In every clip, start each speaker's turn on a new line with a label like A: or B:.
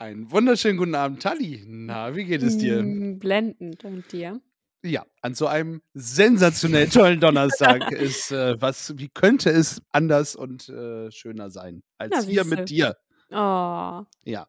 A: Einen wunderschönen guten Abend, Tali. Na, wie geht es dir?
B: Mm, Blendend und dir?
A: Ja, an so einem sensationell tollen Donnerstag ist äh, was, wie könnte es anders und äh, schöner sein als
B: Na,
A: hier mit dir?
B: Oh,
A: Ja.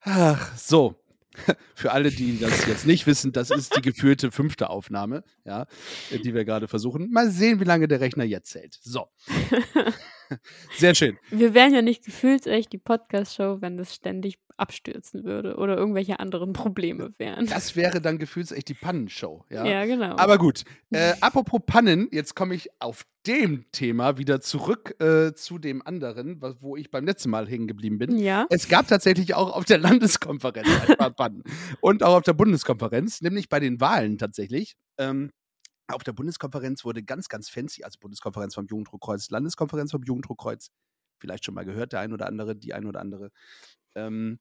A: Ach, so. Für alle, die das jetzt nicht wissen, das ist die geführte fünfte Aufnahme, ja, die wir gerade versuchen. Mal sehen, wie lange der Rechner jetzt hält. So. Sehr schön.
B: wir wären ja nicht gefühlsecht die Podcast-Show, wenn das ständig abstürzen würde oder irgendwelche anderen Probleme wären.
A: Das wäre dann gefühlsecht die Pannenshow, ja.
B: Ja, genau.
A: Aber gut, äh, apropos Pannen, jetzt komme ich auf dem Thema wieder zurück äh, zu dem anderen, wo ich beim letzten Mal hängen geblieben bin.
B: ja,
A: Es gab tatsächlich auch auf der Landeskonferenz ein paar Pannen und auch auf der Bundeskonferenz, nämlich bei den Wahlen tatsächlich. Ähm, auf der Bundeskonferenz wurde ganz, ganz fancy, also Bundeskonferenz vom Jugenddruckkreuz, Landeskonferenz vom Jugenddruckkreuz, vielleicht schon mal gehört, der ein oder andere, die ein oder andere. Ähm,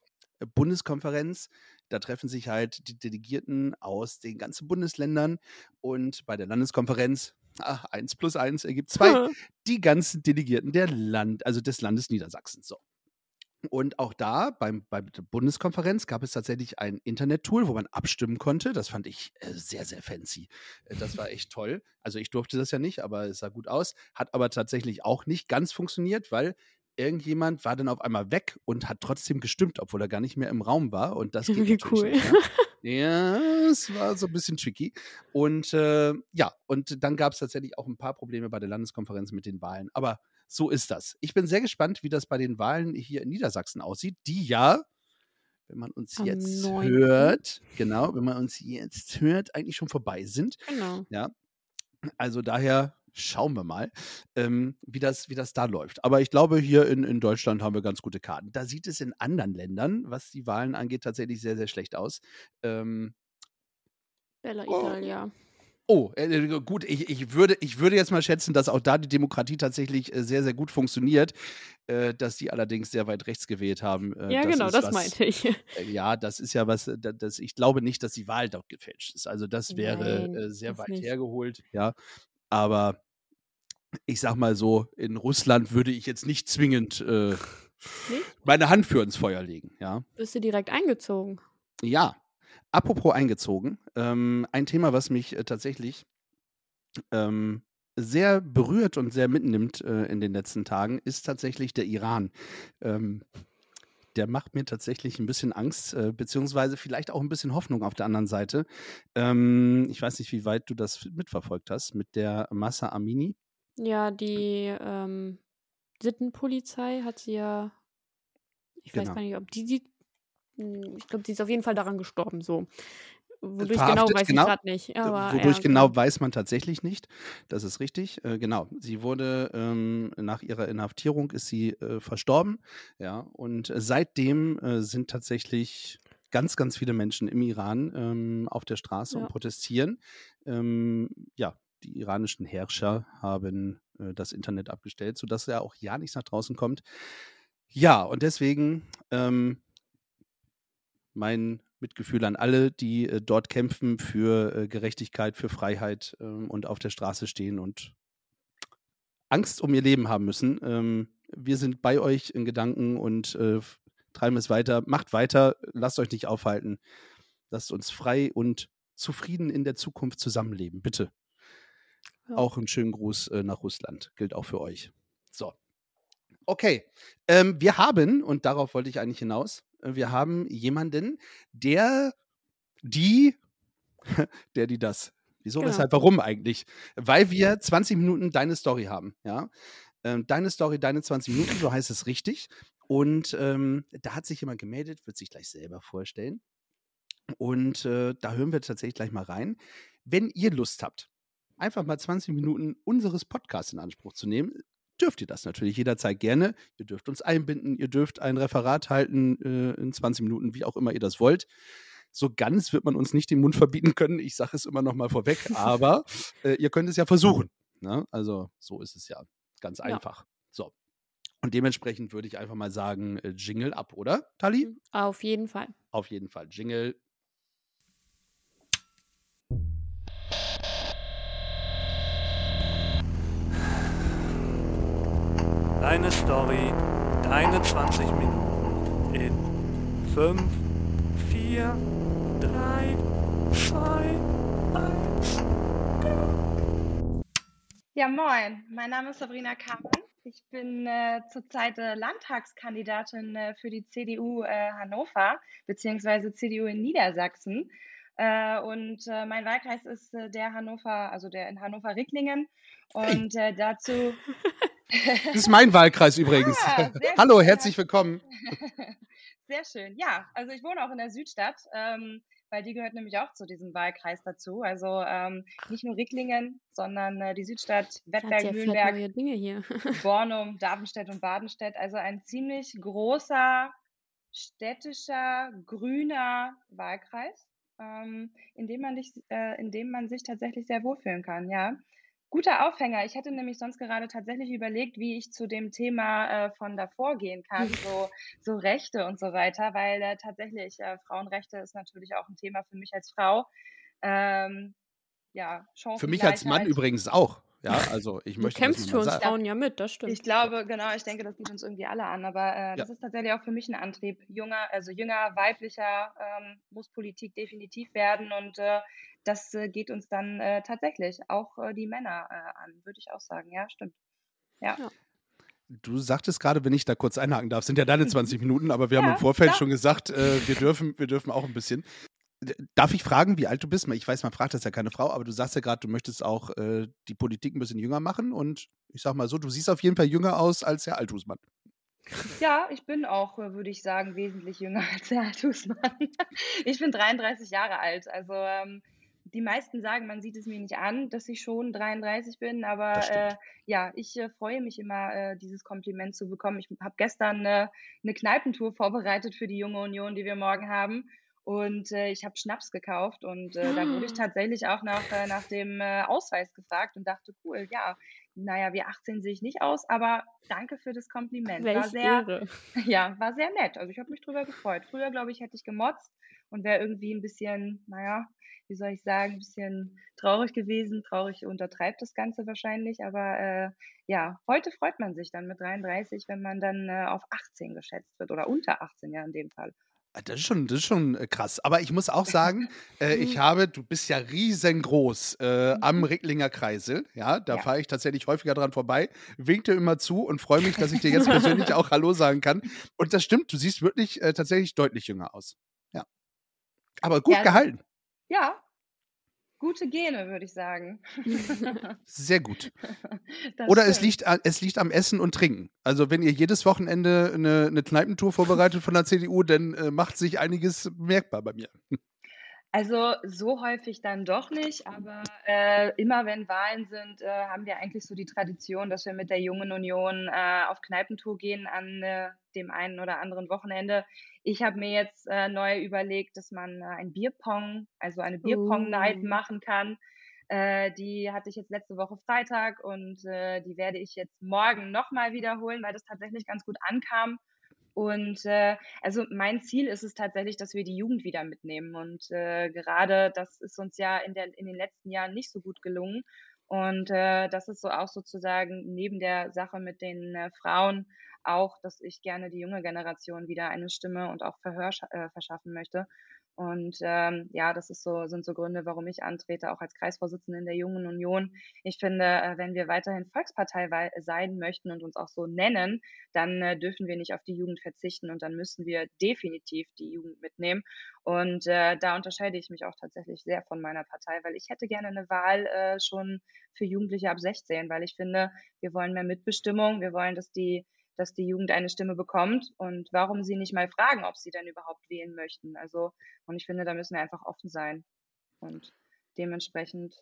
A: Bundeskonferenz, da treffen sich halt die Delegierten aus den ganzen Bundesländern und bei der Landeskonferenz, ach, eins plus eins ergibt zwei, die ganzen Delegierten der Land, also des Landes Niedersachsen. So. Und auch da beim, bei der Bundeskonferenz gab es tatsächlich ein Internet-Tool, wo man abstimmen konnte. Das fand ich äh, sehr, sehr fancy. Äh, das war echt toll. Also ich durfte das ja nicht, aber es sah gut aus. Hat aber tatsächlich auch nicht ganz funktioniert, weil irgendjemand war dann auf einmal weg und hat trotzdem gestimmt, obwohl er gar nicht mehr im Raum war. Und das geht
B: Wie cool.
A: nicht. Ja? ja, es war so ein bisschen tricky. Und äh, ja, und dann gab es tatsächlich auch ein paar Probleme bei der Landeskonferenz mit den Wahlen. Aber so ist das. Ich bin sehr gespannt, wie das bei den Wahlen hier in Niedersachsen aussieht, die ja, wenn man uns
B: Am
A: jetzt
B: 9..
A: hört, genau, wenn man uns jetzt hört, eigentlich schon vorbei sind.
B: genau.
A: Ja, also daher schauen wir mal, ähm, wie, das, wie das da läuft. Aber ich glaube, hier in, in Deutschland haben wir ganz gute Karten. Da sieht es in anderen Ländern, was die Wahlen angeht, tatsächlich sehr, sehr schlecht aus. Ähm,
B: Bella
A: Oh.
B: Italia.
A: Oh, äh, äh, gut, ich, ich, würde, ich würde jetzt mal schätzen, dass auch da die Demokratie tatsächlich äh, sehr, sehr gut funktioniert, äh, dass die allerdings sehr weit rechts gewählt haben. Äh,
B: Ja, genau,
A: ist
B: das
A: was,
B: meinte ich.
A: Äh, ja, das ist ja was, da- das, ich glaube nicht, dass die Wahl dort gefälscht ist. Also das wäre
B: Nein,
A: sehr
B: das
A: weit
B: nicht.
A: hergeholt, ja. Aber ich sag mal so, in Russland würde ich jetzt nicht zwingend meine Hand für ins Feuer legen, ja.
B: Bist du direkt eingezogen?
A: Ja, apropos eingezogen, ähm, ein Thema, was mich äh, tatsächlich ähm, sehr berührt und sehr mitnimmt äh, in den letzten Tagen, ist tatsächlich der Iran. Ähm, der macht mir tatsächlich ein bisschen Angst, äh, beziehungsweise vielleicht auch ein bisschen Hoffnung auf der anderen Seite. Ähm, ich weiß nicht, wie weit du das mitverfolgt hast mit der Massa Amini.
B: Ja, die ähm, Sittenpolizei hat sie ja. Ich weiß
A: Genau.
B: gar nicht, ob die, die ich glaube, sie ist auf jeden Fall daran gestorben, so. Wodurch genau weiß
A: genau.
B: ich gerade nicht.
A: Äh,
B: Aber,
A: Wodurch
B: ja,
A: genau weiß man tatsächlich nicht. Das ist richtig. Äh, genau. Sie wurde ähm, nach ihrer Inhaftierung ist sie äh, verstorben. Ja. Und äh, seitdem äh, sind tatsächlich ganz, ganz viele Menschen im Iran ähm, auf der Straße
B: Ja.
A: und protestieren. Ähm, ja, die iranischen Herrscher haben äh, das Internet abgestellt, sodass ja auch ja nichts nach draußen kommt. Ja, und deswegen ähm, mein Mitgefühl an alle, die äh, dort kämpfen für äh, Gerechtigkeit, für Freiheit ähm, und auf der Straße stehen und Angst um ihr Leben haben müssen. Ähm, wir sind bei euch in Gedanken und äh, treiben es weiter. Macht weiter, lasst euch nicht aufhalten. Lasst uns frei und zufrieden in der Zukunft zusammenleben, bitte.
B: Ja.
A: Auch einen schönen Gruß äh, nach Russland. Gilt auch für euch. So. Okay. Ähm, wir haben, und darauf wollte ich eigentlich hinaus, wir haben jemanden, der die, der die das. Wieso,
B: Genau.
A: weshalb, warum eigentlich? Weil wir 20 Minuten deine Story haben, ja. Ähm, deine Story, deine 20 Minuten, so heißt es richtig. Und ähm, da hat sich jemand gemeldet, wird sich gleich selber vorstellen. Und äh, da hören wir tatsächlich gleich mal rein. Wenn ihr Lust habt, einfach mal 20 Minuten unseres Podcasts in Anspruch zu nehmen, dürft ihr das natürlich jederzeit gerne. Ihr dürft uns einbinden, ihr dürft ein Referat halten äh, in 20 Minuten, wie auch immer ihr das wollt. So ganz wird man uns nicht den Mund verbieten können. Ich sage es immer noch mal vorweg, aber äh, ihr könnt es ja versuchen. Ne? Also so ist es ja ganz
B: Ja.
A: einfach. So. Und dementsprechend würde ich einfach mal sagen, äh, Jingle ab, oder, Tali?
B: Auf jeden Fall.
A: Auf jeden Fall. Jingle.
C: Deine Story, deine 20 Minuten in 5, 4, 3, 2, 1.
D: Ja, moin. Mein Name ist Sabrina Kamann. Ich bin äh, zurzeit äh, Landtagskandidatin äh, für die CDU äh, Hannover beziehungsweise CDU in Niedersachsen. Äh, und äh, mein Wahlkreis ist äh, der Hannover, also der in Hannover-Ricklingen. Und äh, dazu.
A: Das ist mein Wahlkreis übrigens.
D: Ah,
A: Hallo,
D: gut.
A: herzlich willkommen.
D: Sehr schön. Ja, also ich wohne auch in der Südstadt, ähm, weil die gehört nämlich auch zu diesem Wahlkreis dazu. Also ähm, nicht nur Ricklingen, sondern äh, die Südstadt, Wettberg,
B: erfährt
D: Mühlenberg. Bornum, Darmstadt und Badenstedt. Also ein ziemlich großer, städtischer, grüner Wahlkreis, ähm, in, dem man dich, äh, in dem man sich tatsächlich sehr wohlfühlen kann, ja. Guter Aufhänger. Ich hätte nämlich sonst gerade tatsächlich überlegt, wie ich zu dem Thema äh, von davor gehen kann, so, so Rechte und so weiter, weil äh, tatsächlich äh, Frauenrechte ist natürlich auch ein Thema für mich als Frau. Ähm, ja,
A: Für mich als Mann übrigens auch. Ja, also ich
B: Du
A: möchte
B: kämpfst
A: das
B: für uns
A: sagen.
B: Frauen ja mit, das stimmt.
D: Ich glaube, genau, ich denke, das geht uns irgendwie alle an, aber äh, das ist tatsächlich auch für mich ein Antrieb. Junger, also jünger, weiblicher ähm, muss Politik definitiv werden und äh, das äh, geht uns dann äh, tatsächlich auch äh, die Männer äh, an, würde ich auch sagen. Ja, stimmt. Ja.
B: Ja.
A: Du sagtest gerade, wenn ich da kurz einhaken darf, sind ja deine 20 Minuten, aber wir haben
D: Ja,
A: im Vorfeld
D: klar.
A: schon gesagt, äh, wir, dürfen, wir dürfen auch ein bisschen. Darf ich fragen, wie alt du bist? Ich weiß, man fragt das ja keine Frau, aber du sagst ja gerade, du möchtest auch äh, die Politik ein bisschen jünger machen und ich sag mal so, du siehst auf jeden Fall jünger aus als der Althusmann.
D: Ja, ich bin auch, äh, würde ich sagen, wesentlich jünger als der Altusmann. Ich bin 33 Jahre alt. Also ähm, die meisten sagen, man sieht es mir nicht an, dass ich schon 33 bin, aber äh, ja, ich äh, freue mich immer, äh, dieses Kompliment zu bekommen. Ich habe gestern äh, eine Kneipentour vorbereitet für die Junge Union, die wir morgen haben. Und äh, ich habe Schnaps gekauft und äh, da wurde ich tatsächlich auch nach, äh, nach dem äh, Ausweis gefragt und dachte, cool, ja, naja, wie 18 sehe ich nicht aus, aber danke für das Kompliment. War
B: Welch
D: sehr,
B: Ehre.
D: ja, war sehr nett. Also ich habe mich drüber gefreut. Früher, glaube ich, hätte ich gemotzt und wäre irgendwie ein bisschen, naja, wie soll ich sagen, ein bisschen traurig gewesen. Traurig untertreibt das Ganze wahrscheinlich, aber äh, ja, heute freut man sich dann mit 33, wenn man dann äh, auf 18 geschätzt wird oder unter 18 ja in dem Fall.
A: Ah, Das ist schon, das ist schon äh, krass. Aber ich muss auch sagen, äh, ich habe, du bist ja riesengroß äh, am Ricklinger Kreisel. Ja, da
D: Ja.
A: fahre ich tatsächlich häufiger dran vorbei, wink dir immer zu und freue mich, dass ich dir jetzt persönlich auch Hallo sagen kann. Und das stimmt, du siehst wirklich äh, tatsächlich deutlich jünger aus. Ja. Aber gut
D: Ja,
A: gehalten.
D: Ja, gute Gene, würde ich sagen.
A: Sehr gut.
D: Das
A: Oder es liegt, es liegt am Essen und Trinken. Also wenn ihr jedes Wochenende eine, eine Kneipentour vorbereitet von der CDU, dann äh, macht sich einiges bemerkbar bei mir.
D: Also so häufig dann doch nicht, aber äh, immer wenn Wahlen sind, äh, haben wir eigentlich so die Tradition, dass wir mit der Jungen Union äh, auf Kneipentour gehen an äh, dem einen oder anderen Wochenende. Ich habe mir jetzt äh, neu überlegt, dass man äh, ein Bierpong, also eine Bierpong-Night
B: Oh.
D: machen kann. Die hatte ich jetzt letzte Woche Freitag und die werde ich jetzt morgen nochmal wiederholen, weil das tatsächlich ganz gut ankam. Und äh, also mein Ziel ist es tatsächlich, dass wir die Jugend wieder mitnehmen. Und äh, gerade das ist uns ja in, der, in den letzten Jahren nicht so gut gelungen. Und äh, das ist so auch sozusagen neben der Sache mit den äh, Frauen auch, dass ich gerne die junge Generation wieder eine Stimme und auch Verhör äh, verschaffen möchte. Und ähm, ja, das ist so, sind so Gründe, warum ich antrete, auch als Kreisvorsitzende in der Jungen Union. Ich finde, äh, wenn wir weiterhin Volkspartei sein möchten und uns auch so nennen, dann äh, dürfen wir nicht auf die Jugend verzichten und dann müssen wir definitiv die Jugend mitnehmen. Und äh, da unterscheide ich mich auch tatsächlich sehr von meiner Partei, weil ich hätte gerne eine Wahl äh, schon für Jugendliche ab 16, weil ich finde, wir wollen mehr Mitbestimmung, wir wollen, dass die dass die Jugend eine Stimme bekommt und warum sie nicht mal fragen, ob sie denn überhaupt wählen möchten. Also, und ich finde, da müssen wir einfach offen sein. Und dementsprechend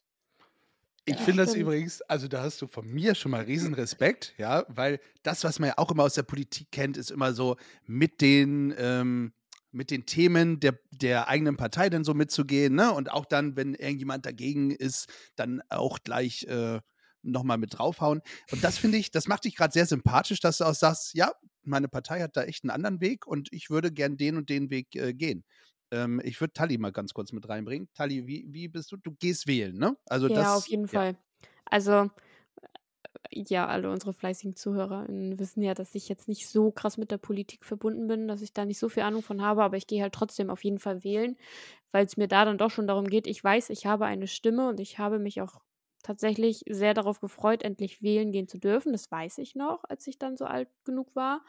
A: Ich
B: Ja,
A: finde das übrigens, also da hast du von mir schon mal riesen Respekt, ja, weil das, was man ja auch immer aus der Politik kennt, ist immer so mit den, ähm, mit den Themen der, der eigenen Partei dann so mitzugehen, ne? Und auch dann, wenn irgendjemand dagegen ist, dann auch gleich äh, nochmal mit draufhauen. Und das finde ich, das macht dich gerade sehr sympathisch, dass du auch sagst, ja, meine Partei hat da echt einen anderen Weg und ich würde gern den und den Weg äh, gehen. Ähm, ich würde Tali mal ganz kurz mit reinbringen. Tali, wie, wie bist du? Du gehst wählen, ne? Also
B: ja,
A: das,
B: auf jeden
A: ja.
B: Fall. Also, äh, ja, alle unsere fleißigen ZuhörerInnen wissen ja, dass ich jetzt nicht so krass mit der Politik verbunden bin, dass ich da nicht so viel Ahnung von habe, aber ich gehe halt trotzdem auf jeden Fall wählen, weil es mir da dann doch schon darum geht, ich weiß, ich habe eine Stimme und ich habe mich auch tatsächlich sehr darauf gefreut, endlich wählen gehen zu dürfen. Das weiß ich noch, als ich dann so alt genug war.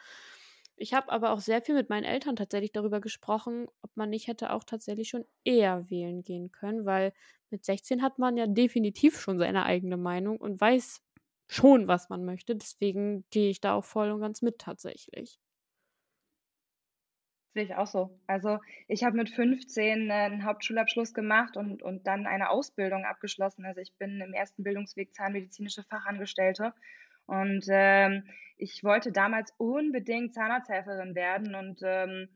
B: Ich habe aber auch sehr viel mit meinen Eltern tatsächlich darüber gesprochen, ob man nicht hätte auch tatsächlich schon eher wählen gehen können, weil mit 16 hat man ja definitiv schon seine eigene Meinung und weiß schon, was man möchte. Deswegen gehe ich da auch voll und ganz mit tatsächlich.
D: Sehe ich auch so. Also ich habe mit 15 äh, einen Hauptschulabschluss gemacht und, und dann eine Ausbildung abgeschlossen. Also ich bin im ersten Bildungsweg zahnmedizinische Fachangestellte. Und ähm, ich wollte damals unbedingt Zahnarzthelferin werden und ähm,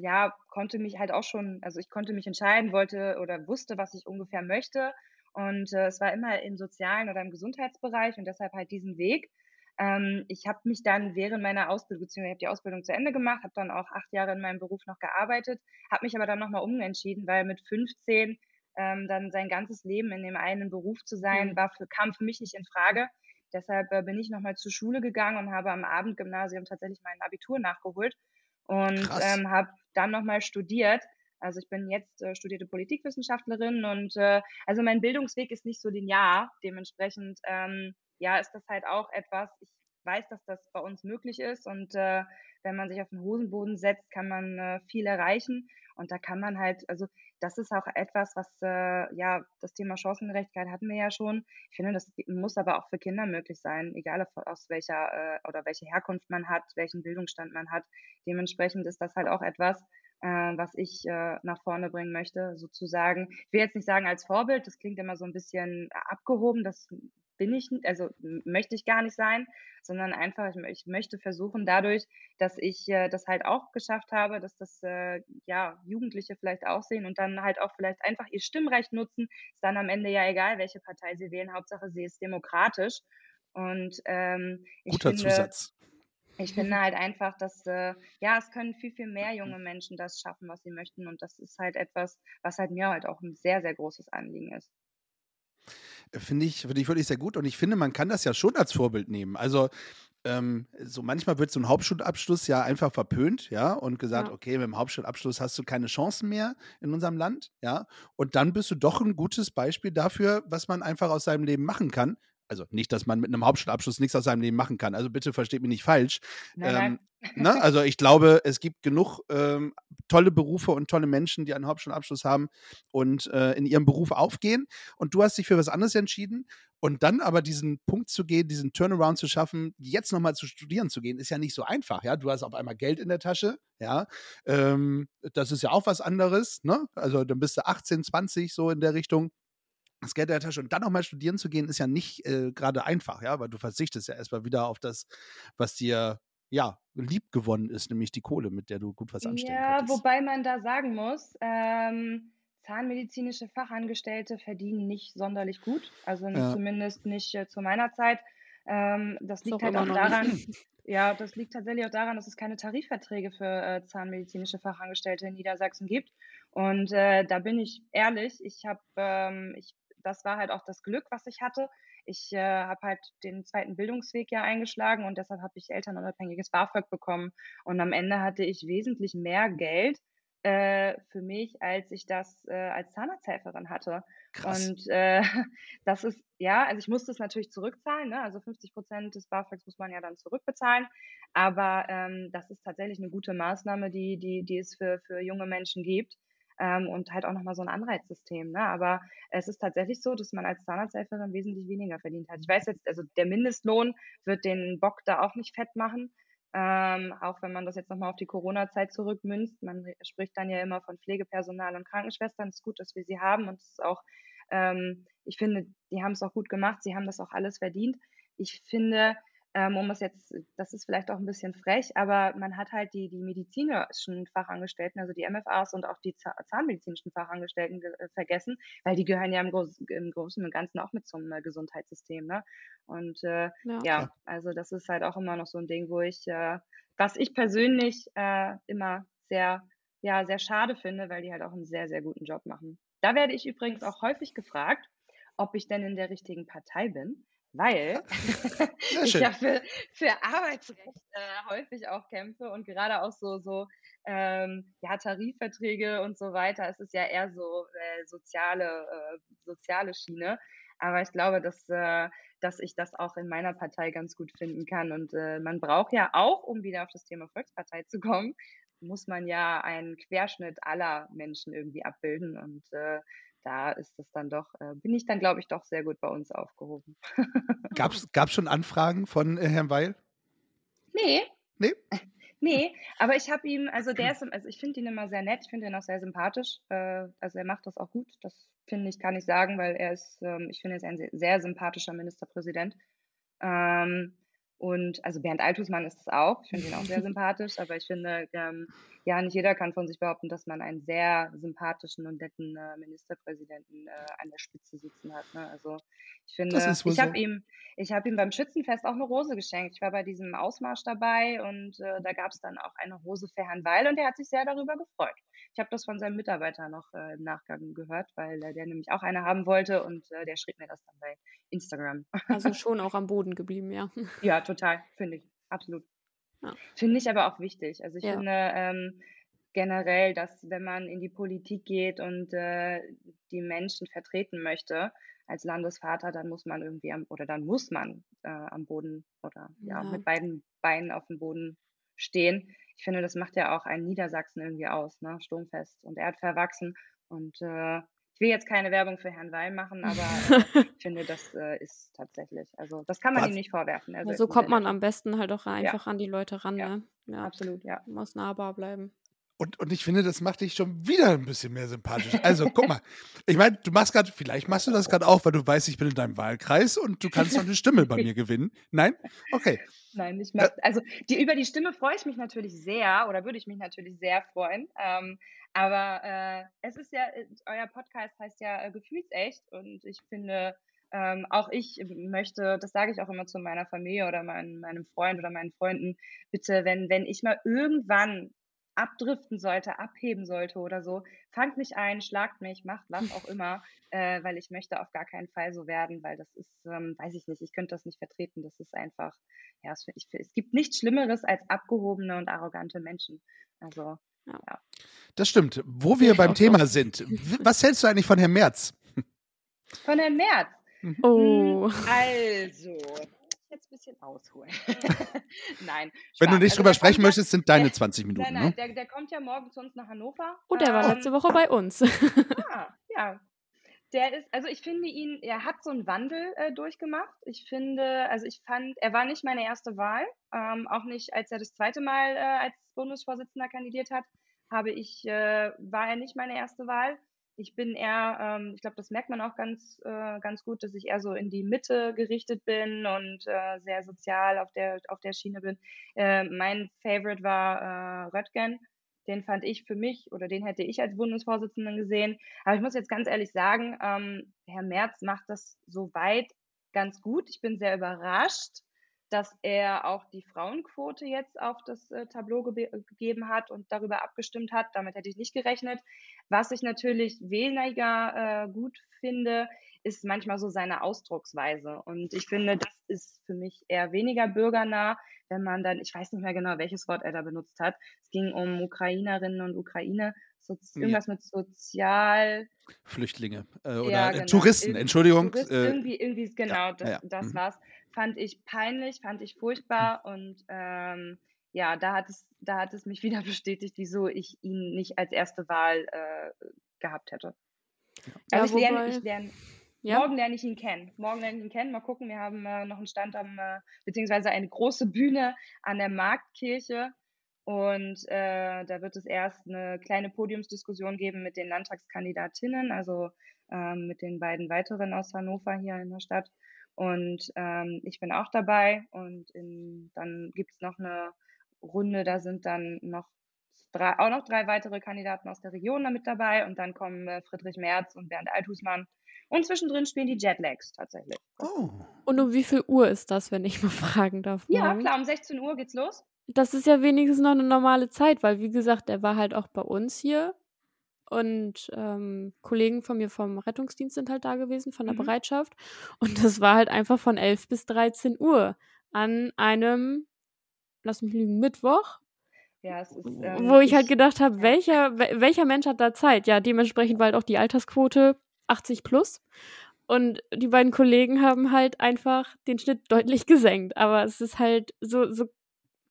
D: ja, konnte mich halt auch schon, also ich konnte mich entscheiden, wollte oder wusste, was ich ungefähr möchte. Und äh, es war immer im sozialen oder im Gesundheitsbereich und deshalb halt diesen Weg. Ähm, ich habe mich dann während meiner Ausbildung, beziehungsweise ich habe die Ausbildung zu Ende gemacht, habe dann auch acht Jahre in meinem Beruf noch gearbeitet, habe mich aber dann nochmal umentschieden, weil mit 15 ähm, dann sein ganzes Leben in dem einen Beruf zu sein, war für, kam für mich nicht in Frage. Deshalb äh, bin ich nochmal zur Schule gegangen und habe am Abendgymnasium tatsächlich mein Abitur nachgeholt und ähm, habe dann nochmal studiert. Also ich bin jetzt äh, studierte Politikwissenschaftlerin und äh, also mein Bildungsweg ist nicht so linear. Dementsprechend ähm, ja ist das halt auch etwas. Ich weiß, dass das bei uns möglich ist und äh, wenn man sich auf den Hosenboden setzt, kann man äh, viel erreichen und da kann man halt, also das ist auch etwas, was äh, ja das Thema Chancengerechtigkeit hatten wir ja schon. Ich finde, das muss aber auch für Kinder möglich sein, egal aus welcher äh, oder welche Herkunft man hat, welchen Bildungsstand man hat. Dementsprechend ist das halt auch etwas, äh, was ich äh, nach vorne bringen möchte, sozusagen. Ich will jetzt nicht sagen als Vorbild, das klingt immer so ein bisschen abgehoben, das bin ich, also möchte ich gar nicht sein, sondern einfach, ich, ich möchte versuchen dadurch, dass ich äh, das halt auch geschafft habe, dass das äh, ja Jugendliche vielleicht auch sehen und dann halt auch vielleicht einfach ihr Stimmrecht nutzen. Ist dann am Ende ja egal, welche Partei sie wählen, Hauptsache sie ist demokratisch. Und ähm, ich
A: Guter
D: finde,
A: Zusatz.
D: ich finde halt einfach, dass äh, ja, es können viel, viel mehr junge Menschen das schaffen, was sie möchten. Und das ist halt etwas, was halt mir halt auch ein sehr, sehr großes Anliegen ist.
A: Finde ich, finde ich wirklich sehr gut und ich finde, man kann das ja schon als Vorbild nehmen. Also, ähm, so manchmal wird so ein Hauptschulabschluss ja einfach verpönt, ja, und gesagt,
B: Ja.
A: okay, mit dem Hauptschulabschluss hast du keine Chancen mehr in unserem Land, ja. Und dann bist du doch ein gutes Beispiel dafür, was man einfach aus seinem Leben machen kann. Also nicht, dass man mit einem Hauptschulabschluss nichts aus seinem Leben machen kann. Also bitte versteht mich nicht falsch.
D: Nein,
A: Ähm,
D: nein.
A: ne? Also ich glaube, es gibt genug ähm, tolle Berufe und tolle Menschen, die einen Hauptschulabschluss haben und äh, in ihrem Beruf aufgehen. Und du hast dich für was anderes entschieden. Und dann aber diesen Punkt zu gehen, diesen Turnaround zu schaffen, jetzt nochmal zu studieren zu gehen, ist ja nicht so einfach. Ja, du hast auf einmal Geld in der Tasche. Ja, ähm, das ist ja auch was anderes. Ne? Also dann bist du 18, 20 so in der Richtung das Geld in der Tasche und dann nochmal studieren zu gehen, ist ja nicht äh, gerade einfach, ja, weil du verzichtest ja erstmal wieder auf das, was dir ja lieb gewonnen ist, nämlich die Kohle, mit der du gut was anstellen
D: Ja,
A: könntest.
D: wobei man da sagen muss, ähm, zahnmedizinische Fachangestellte verdienen nicht sonderlich gut, also
A: Ja.
D: zumindest nicht äh, zu meiner Zeit. Ähm, das liegt
B: auch
D: halt auch daran, ja, das liegt tatsächlich auch daran, dass es keine Tarifverträge für äh, zahnmedizinische Fachangestellte in Niedersachsen gibt. Und äh, da bin ich ehrlich, ich habe, ähm, ich, das war halt auch das Glück, was ich hatte. Ich äh, habe halt den zweiten Bildungsweg ja eingeschlagen und deshalb habe ich elternunabhängiges BAföG bekommen. Und am Ende hatte ich wesentlich mehr Geld äh, für mich, als ich das äh, als Zahnarzthelferin hatte.
A: Krass.
D: Und äh, das ist, ja, also ich musste es natürlich zurückzahlen, ne? also 50 Prozent des BAföGs muss man ja dann zurückbezahlen, aber ähm, das ist tatsächlich eine gute Maßnahme, die, die, die es für, für junge Menschen gibt ähm, und halt auch nochmal so ein Anreizsystem. Ne? Aber es ist tatsächlich so, dass man als Zahnarzthelferin wesentlich weniger verdient hat. Ich weiß jetzt, also der Mindestlohn wird den Bock da auch nicht fett machen, ähm, auch wenn man das jetzt nochmal auf die Corona-Zeit zurückmünzt. Man spricht dann ja immer von Pflegepersonal und Krankenschwestern. Es ist gut, dass wir sie haben und es ist auch ähm, ich finde, die haben es auch gut gemacht, sie haben das auch alles verdient. Ich finde, ähm, um es jetzt, das ist vielleicht auch ein bisschen frech, aber man hat halt die, die medizinischen Fachangestellten, also die MFAs und auch die zahnmedizinischen Fachangestellten äh, vergessen, weil die gehören ja im, Groß, im Großen und Ganzen auch mit zum äh, Gesundheitssystem. Ne? Und äh, ja. ja. also das ist halt auch immer noch so ein Ding, wo ich, äh, was ich persönlich äh, immer sehr, ja, sehr schade finde, weil die halt auch einen sehr, sehr guten Job machen. Da werde ich übrigens auch häufig gefragt, ob ich denn in der richtigen Partei bin weil ich ja für, für Arbeitsrecht äh, häufig auch kämpfe und gerade auch so, so ähm, ja, Tarifverträge und so weiter. Es ist ja eher so äh, soziale, äh, soziale Schiene. Aber ich glaube, dass, äh, dass ich das auch in meiner Partei ganz gut finden kann. Und äh, man braucht ja auch, um wieder auf das Thema Volkspartei zu kommen, muss man ja einen Querschnitt aller Menschen irgendwie abbilden. Und äh, da ist es dann doch, äh, bin ich dann, glaube ich, doch sehr gut bei uns aufgehoben.
A: Gab es schon Anfragen von äh, Herrn Weil?
D: Nee.
A: Nee?
D: Nee, aber ich habe ihm, also der ist, also ich finde ihn immer sehr nett, ich finde ihn auch sehr sympathisch. Äh, also er macht das auch gut. Das finde ich, kann ich sagen, weil er ist, ähm, ich finde, er ist ein sehr, sehr sympathischer Ministerpräsident. Ähm, und also Bernd Altusmann ist es auch. Ich finde ihn auch sehr sympathisch, aber ich finde, ähm, ja, nicht jeder kann von sich behaupten, dass man einen sehr sympathischen und netten äh, Ministerpräsidenten äh, an der Spitze sitzen hat. Ne? Also ich finde, ich habe ihm, ich habe ihm beim Schützenfest auch eine Rose geschenkt. Ich war bei diesem Ausmarsch dabei und äh, da gab es dann auch eine Rose für Herrn Weil und er hat sich sehr darüber gefreut. Ich habe das von seinem Mitarbeiter noch äh, im Nachgang gehört, weil äh, der nämlich auch eine haben wollte und äh, der schrieb mir das dann bei Instagram.
B: Also schon auch am Boden geblieben, ja.
D: Ja, total, finde ich. Absolut. Ja. Finde ich aber auch wichtig. Also ich ja. finde ähm, generell, dass wenn man in die Politik geht und äh, die Menschen vertreten möchte als Landesvater, dann muss man irgendwie am, oder dann muss man äh, am Boden oder ja. ja, mit beiden Beinen auf dem Boden stehen. Ich finde, das macht ja auch einen Niedersachsen irgendwie aus, ne? Sturmfest und erdverwachsen. Und äh, ich will jetzt keine Werbung für Herrn Weil machen, aber äh, ich finde, das äh, ist tatsächlich, also das kann man Was? ihm nicht vorwerfen.
B: Also so kommt man am besten halt auch einfach ja. an die Leute ran. Ja. Ne?
D: ja. Absolut, ja.
B: Muss nahbar bleiben.
A: Und, und ich finde, das macht dich schon wieder ein bisschen mehr sympathisch. Also, guck mal. Ich meine, du machst gerade, vielleicht machst du das gerade auch, weil du weißt, ich bin in deinem Wahlkreis und du kannst noch eine Stimme bei mir gewinnen. Nein? Okay.
D: Nein, ich mach, also die, über die Stimme freue ich mich natürlich sehr oder würde ich mich natürlich sehr freuen. Ähm, aber äh, es ist ja, äh, euer Podcast heißt ja äh, Gefühlsecht und ich finde, ähm, auch ich möchte, das sage ich auch immer zu meiner Familie oder mein, meinem Freund oder meinen Freunden, bitte, wenn, wenn ich mal irgendwann abdriften sollte, abheben sollte oder so, fangt mich ein, schlagt mich, macht was auch immer, äh, weil ich möchte auf gar keinen Fall so werden, weil das ist, ähm, weiß ich nicht, ich könnte das nicht vertreten. Das ist einfach, ja, es, ich, es gibt nichts Schlimmeres als abgehobene und arrogante Menschen. Also, ja. ja.
A: Das stimmt. Wo wir beim Thema sind, was hältst du eigentlich von Herrn Merz?
D: Von Herrn Merz?
B: Mhm. Oh.
D: Also, jetzt ein bisschen ausholen. nein.
A: Spaß. Wenn du nicht also drüber sprechen möchtest, sind deine 20 Minuten.
D: Nein, nein, ne? der, der, kommt ja morgen zu uns nach Hannover.
B: Und der ähm, war letzte Woche bei uns.
D: ah, ja. Der ist, also ich finde ihn, er hat so einen Wandel äh, durchgemacht. Ich finde, also ich fand, er war nicht meine erste Wahl, ähm, auch nicht, als er das zweite Mal äh, als Bundesvorsitzender kandidiert hat, habe ich, äh, war er nicht meine erste Wahl ich bin eher, ähm, ich glaube, das merkt man auch ganz, äh, ganz gut, dass ich eher so in die Mitte gerichtet bin und äh, sehr sozial auf der, auf der Schiene bin. Äh, mein Favorite war äh, Röttgen. Den fand ich für mich oder den hätte ich als Bundesvorsitzenden gesehen. Aber ich muss jetzt ganz ehrlich sagen, ähm, Herr Merz macht das soweit ganz gut. Ich bin sehr überrascht dass er auch die Frauenquote jetzt auf das äh, Tableau ge gegeben hat und darüber abgestimmt hat. Damit hätte ich nicht gerechnet. Was ich natürlich weniger äh, gut finde, ist manchmal so seine Ausdrucksweise. Und ich finde, das ist für mich eher weniger bürgernah, wenn man dann, ich weiß nicht mehr genau, welches Wort er da benutzt hat. Es ging um Ukrainerinnen und Ukraine, so, irgendwas ja. mit Sozial.
A: Flüchtlinge äh, oder ja, genau. Touristen, Entschuldigung.
D: Tourist, äh, irgendwie, irgendwie, genau, ja, das, das mhm. war's fand ich peinlich, fand ich furchtbar und ähm, ja, da hat es, da hat es mich wieder bestätigt, wieso ich ihn nicht als erste Wahl äh, gehabt hätte. Ja, also ich lerne, ich lerne, ja. morgen lerne ich ihn kennen. Morgen lerne ich ihn kennen. Mal gucken, wir haben äh, noch einen Stand am, äh, beziehungsweise eine große Bühne an der Marktkirche. Und äh, da wird es erst eine kleine Podiumsdiskussion geben mit den Landtagskandidatinnen, also ähm, mit den beiden weiteren aus Hannover hier in der Stadt. Und ähm, ich bin auch dabei. Und in, dann gibt es noch eine Runde, da sind dann noch drei, auch noch drei weitere Kandidaten aus der Region da mit dabei. Und dann kommen äh, Friedrich Merz und Bernd Althusmann. Und zwischendrin spielen die Jetlags tatsächlich.
A: Oh.
B: Und um wie viel Uhr ist das, wenn ich mal fragen darf?
D: Ja,
B: morgen?
D: klar, um 16 Uhr geht's los.
B: Das ist ja wenigstens noch eine normale Zeit, weil wie gesagt, der war halt auch bei uns hier. Und ähm, Kollegen von mir vom Rettungsdienst sind halt da gewesen, von der
D: Mhm.
B: Bereitschaft. Und das war halt einfach von 11 bis 13 Uhr an einem, lass mich lügen, Mittwoch,
D: Ja, es ist. Ähm,
B: wo ich halt gedacht habe,
D: ja.
B: welcher, wel- welcher Mensch hat da Zeit? Ja, dementsprechend war halt auch die Altersquote 80 plus. Und die beiden Kollegen haben halt einfach den Schnitt deutlich gesenkt. Aber es ist halt so, so,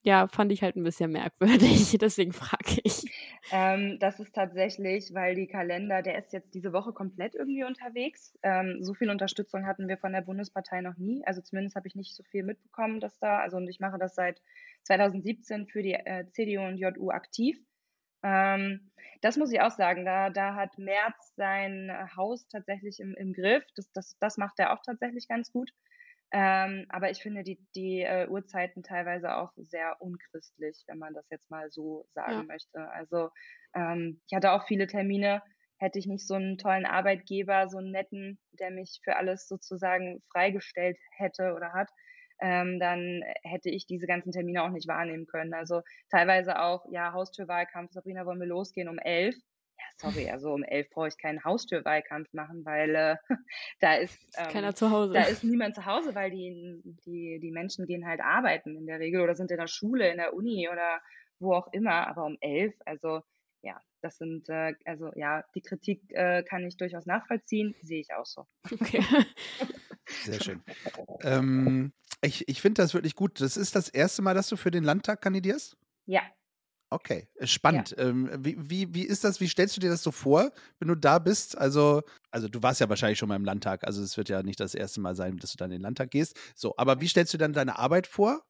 B: ja, fand ich halt ein bisschen merkwürdig. Deswegen frage ich.
D: Ähm, das ist tatsächlich, weil die Kalender, der ist jetzt diese Woche komplett irgendwie unterwegs. Ähm, so viel Unterstützung hatten wir von der Bundespartei noch nie. Also zumindest habe ich nicht so viel mitbekommen, dass da, also und ich mache das seit 2017 für die äh, CDU und JU aktiv. Ähm, das muss ich auch sagen, da, da hat Merz sein Haus tatsächlich im, im Griff. Das, das, das macht er auch tatsächlich ganz gut. Ähm, aber ich finde die, die äh, Uhrzeiten teilweise auch sehr unchristlich, wenn man das jetzt mal so sagen
B: Ja.
D: möchte. Also ähm, ich hatte auch viele Termine, hätte ich nicht so einen tollen Arbeitgeber, so einen netten, der mich für alles sozusagen freigestellt hätte oder hat, ähm, dann hätte ich diese ganzen Termine auch nicht wahrnehmen können. Also teilweise auch, ja, Haustürwahlkampf, Sabrina, wollen wir losgehen um elf? Sorry, also um elf brauche ich keinen Haustürwahlkampf machen, weil äh, da ist ähm,
B: Keiner zu Hause.
D: da ist niemand zu Hause, weil die, die, die Menschen gehen halt arbeiten in der Regel oder sind in der Schule, in der Uni oder wo auch immer, aber um elf, also ja, das sind, äh, also ja, die Kritik äh, kann ich durchaus nachvollziehen, sehe ich auch so.
B: okay.
A: Sehr schön. ähm, ich ich finde das wirklich gut. Das ist das erste Mal, dass du für den Landtag kandidierst?
D: Ja,
A: Okay, äh, spannend. Ähm, wie, wie, wie ist das, wie stellst du dir das so vor, wenn du da bist? Also, also du warst ja wahrscheinlich schon mal im Landtag, also es wird ja nicht das erste Mal sein, dass du dann in den Landtag gehst. So, aber wie stellst du dann deine Arbeit vor?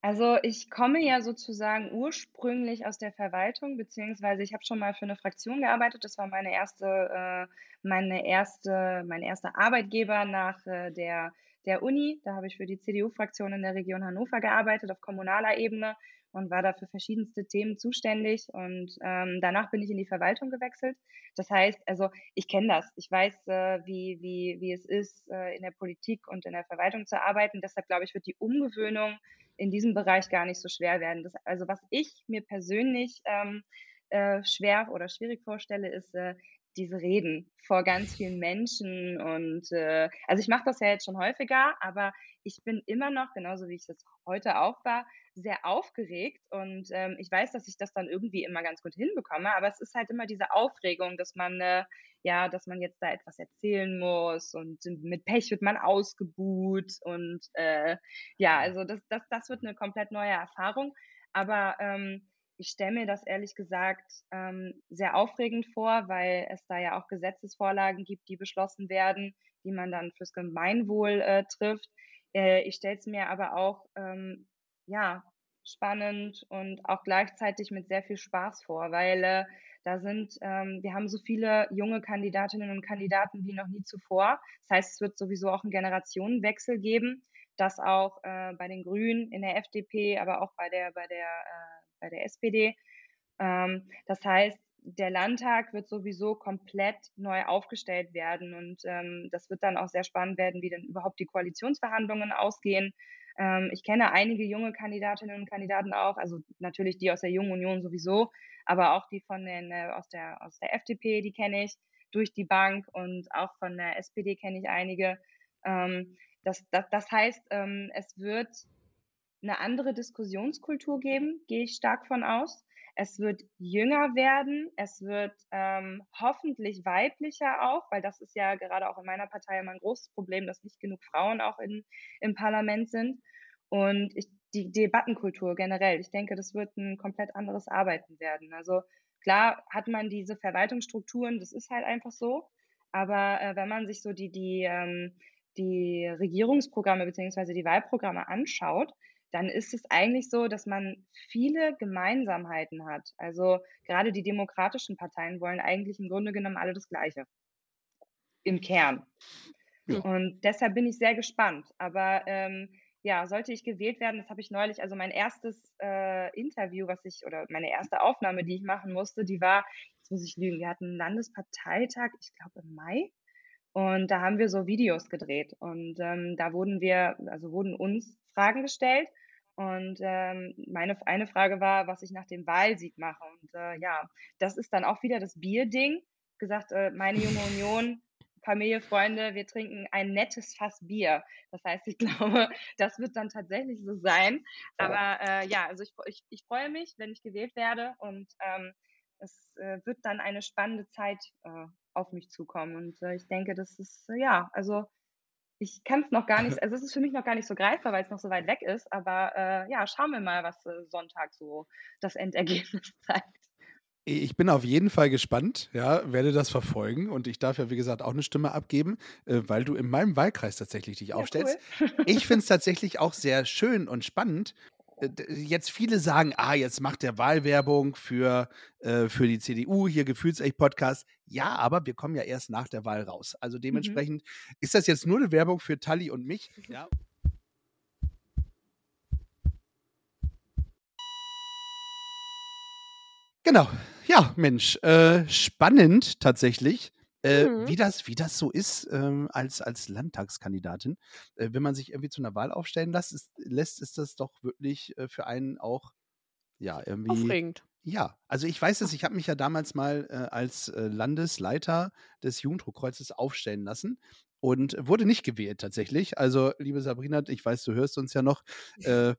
D: Also ich komme ja sozusagen ursprünglich aus der Verwaltung, beziehungsweise ich habe schon mal für eine Fraktion gearbeitet. Das war meine erste, äh, meine erste, mein erster Arbeitgeber nach äh, der, der Uni. Da habe ich für die CDU-Fraktion in der Region Hannover gearbeitet auf kommunaler Ebene und war da für verschiedenste Themen zuständig. Und ähm, danach bin ich in die Verwaltung gewechselt. Das heißt, also ich kenne das. Ich weiß, äh, wie, wie, wie es ist, äh, in der Politik und in der Verwaltung zu arbeiten. Deshalb glaube ich, wird die Umgewöhnung in diesem Bereich gar nicht so schwer werden. Das, also was ich mir persönlich ähm, äh, schwer oder schwierig vorstelle, ist äh, diese Reden vor ganz vielen Menschen. Und äh, also ich mache das ja jetzt schon häufiger, aber ich bin immer noch, genauso wie ich das heute auch war, sehr aufgeregt. Und ähm, ich weiß, dass ich das dann irgendwie immer ganz gut hinbekomme, aber es ist halt immer diese Aufregung, dass man äh, ja, dass man jetzt da etwas erzählen muss und mit Pech wird man ausgebuht und äh, ja, also das, das, das wird eine komplett neue Erfahrung. Aber ähm, ich stelle mir das ehrlich gesagt ähm, sehr aufregend vor, weil es da ja auch Gesetzesvorlagen gibt, die beschlossen werden, die man dann fürs Gemeinwohl äh, trifft. Äh, ich stelle es mir aber auch ähm, ja spannend und auch gleichzeitig mit sehr viel Spaß vor, weil äh, da sind, ähm, wir haben so viele junge Kandidatinnen und Kandidaten wie noch nie zuvor. Das heißt, es wird sowieso auch einen Generationenwechsel geben, das auch äh, bei den Grünen, in der FDP, aber auch bei der, bei der, äh, bei der SPD. Ähm, das heißt, der Landtag wird sowieso komplett neu aufgestellt werden und ähm, das wird dann auch sehr spannend werden, wie denn überhaupt die Koalitionsverhandlungen ausgehen. Ähm, ich kenne einige junge Kandidatinnen und Kandidaten auch, also natürlich die aus der Jungen Union sowieso, aber auch die von den, äh, aus, der, aus der FDP, die kenne ich durch die Bank und auch von der SPD kenne ich einige. Ähm, das, das, das heißt, ähm, es wird eine andere Diskussionskultur geben, gehe ich stark von aus. Es wird jünger werden, es wird ähm, hoffentlich weiblicher auch, weil das ist ja gerade auch in meiner Partei immer ein großes Problem, dass nicht genug Frauen auch in, im Parlament sind. Und ich, die Debattenkultur generell, ich denke, das wird ein komplett anderes Arbeiten werden. Also klar hat man diese Verwaltungsstrukturen, das ist halt einfach so. Aber äh, wenn man sich so die, die, ähm, die Regierungsprogramme beziehungsweise die Wahlprogramme anschaut, dann ist es eigentlich so, dass man viele Gemeinsamheiten hat. Also gerade die demokratischen Parteien wollen eigentlich im Grunde genommen alle das Gleiche. Im Kern.
A: Ja.
D: Und deshalb bin ich sehr gespannt. Aber ähm, ja, sollte ich gewählt werden, das habe ich neulich, also mein erstes äh, Interview, was ich, oder meine erste Aufnahme, die ich machen musste, die war, jetzt muss ich lügen, wir hatten einen Landesparteitag, ich glaube im Mai. Und da haben wir so Videos gedreht. Und ähm, da wurden wir, also wurden uns Fragen gestellt. Und ähm, meine eine Frage war, was ich nach dem Wahlsieg mache. Und äh, ja, das ist dann auch wieder das Bierding. Gesagt, äh, meine junge Union Familie, Freunde, wir trinken ein nettes Fass Bier. Das heißt, ich glaube, das wird dann tatsächlich so sein. Aber äh, ja, also ich, ich, ich freue mich, wenn ich gewählt werde und ähm, es äh, wird dann eine spannende Zeit äh, auf mich zukommen. Und äh, ich denke, das ist, äh, ja, also ich kann es noch gar nicht, also es ist für mich noch gar nicht so greifbar, weil es noch so weit weg ist. Aber äh, ja, schauen wir mal, was äh, Sonntag so das Endergebnis zeigt.
A: Ich bin auf jeden Fall gespannt, ja, werde das verfolgen und ich darf ja, wie gesagt, auch eine Stimme abgeben, äh, weil du in meinem Wahlkreis tatsächlich dich
D: Ja,
A: aufstellst.
D: cool.
A: Ich finde es tatsächlich auch sehr schön und spannend. Äh, Jetzt viele sagen, ah, jetzt macht der Wahlwerbung für, äh, für die CDU, hier Gefühlsecht-Podcast. Ja, aber wir kommen ja erst nach der Wahl raus. Also
D: Mhm.
A: dementsprechend ist das jetzt nur eine Werbung für Tali und mich. Ja. Genau. Ja, Mensch, äh, spannend tatsächlich, äh,
B: Mhm.
A: wie, das, wie das so ist ähm, als, als Landtagskandidatin. Äh, wenn man sich irgendwie zu einer Wahl aufstellen lässt, ist, lässt, ist das doch wirklich äh, für einen auch, ja, irgendwie.
B: Aufregend.
A: Ja, also ich weiß es, ich habe mich ja damals mal äh, als äh, Landesleiter des Jugenddruckkreuzes aufstellen lassen und wurde nicht gewählt tatsächlich. Also, liebe Sabrina, ich weiß, du hörst uns ja noch. Äh,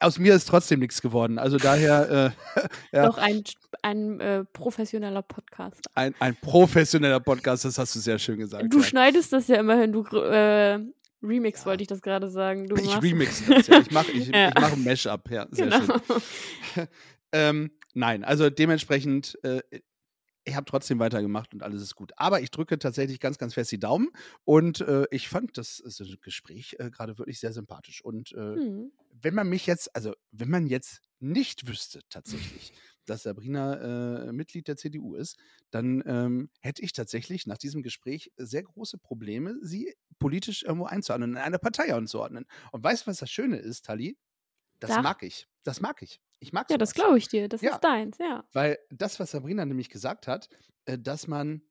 A: aus mir ist trotzdem nichts geworden. Also daher äh, ja,
B: Doch ein, ein äh, professioneller Podcast.
A: ein, ein professioneller Podcast, das hast du sehr schön gesagt.
B: Du
A: ja.
B: schneidest das ja immerhin, du äh, Remix
A: Ja.
B: wollte ich das gerade sagen. Du
A: Ich
B: machst-
A: remixe das, ja. Ich mache ich,
B: Ja.
A: ich mach ein Mashup, ja, sehr
B: genau.
A: schön. Ähm, nein, also dementsprechend, äh, ich habe trotzdem weitergemacht und alles ist gut. Aber ich drücke tatsächlich ganz, ganz fest die Daumen und äh, ich fand das, das Gespräch äh, gerade wirklich sehr sympathisch. Und äh,
B: Hm.
A: wenn man mich jetzt, also wenn man jetzt nicht wüsste tatsächlich, dass Sabrina äh, Mitglied der CDU ist, dann ähm, hätte ich tatsächlich nach diesem Gespräch sehr große Probleme, sie politisch irgendwo einzuordnen, in eine Partei anzuordnen. Und weißt du, was das Schöne ist, Tali? Das
B: Sag.
A: mag ich. Das mag ich. Ich mag
B: Ja, das
A: sowas.
B: glaube ich dir. Das
A: Ja.
B: ist deins, ja.
A: Weil das, was Sabrina nämlich gesagt hat, äh, dass man,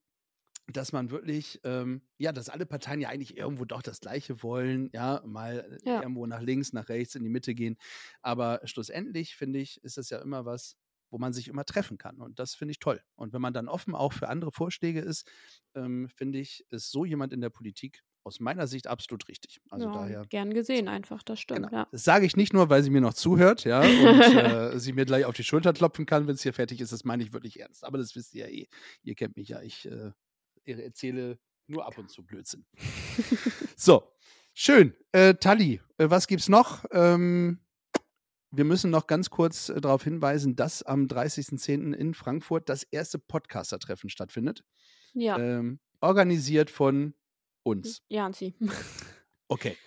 A: dass man wirklich, ähm, ja, dass alle Parteien ja eigentlich irgendwo doch das Gleiche wollen, ja, mal äh,
B: Ja.
A: irgendwo nach links, nach rechts, in die Mitte gehen. Aber schlussendlich, finde ich, ist das ja immer was, wo man sich immer treffen kann. Und das finde ich toll. Und wenn man dann offen auch für andere Vorschläge ist, ähm, finde ich, ist so jemand in der Politik aus meiner Sicht absolut richtig. Also
B: ja,
A: daher.
B: gern gesehen einfach, das stimmt,
A: Genau.
B: ja.
A: Das sage ich nicht nur, weil sie mir noch zuhört, ja, und äh, sie mir gleich auf die Schulter klopfen kann, wenn es hier fertig ist. Das meine ich wirklich ernst. Aber das wisst ihr ja eh. Ihr kennt mich ja. Ich äh, erzähle nur ab und zu Blödsinn. so, schön. Äh, Tali, äh, was gibt's noch? Ähm, wir müssen noch ganz kurz äh, darauf hinweisen, dass am 30.10. in Frankfurt das erste Podcaster-Treffen stattfindet.
B: Ja,
A: Ähm, organisiert von uns.
B: Janzi.
A: Okay.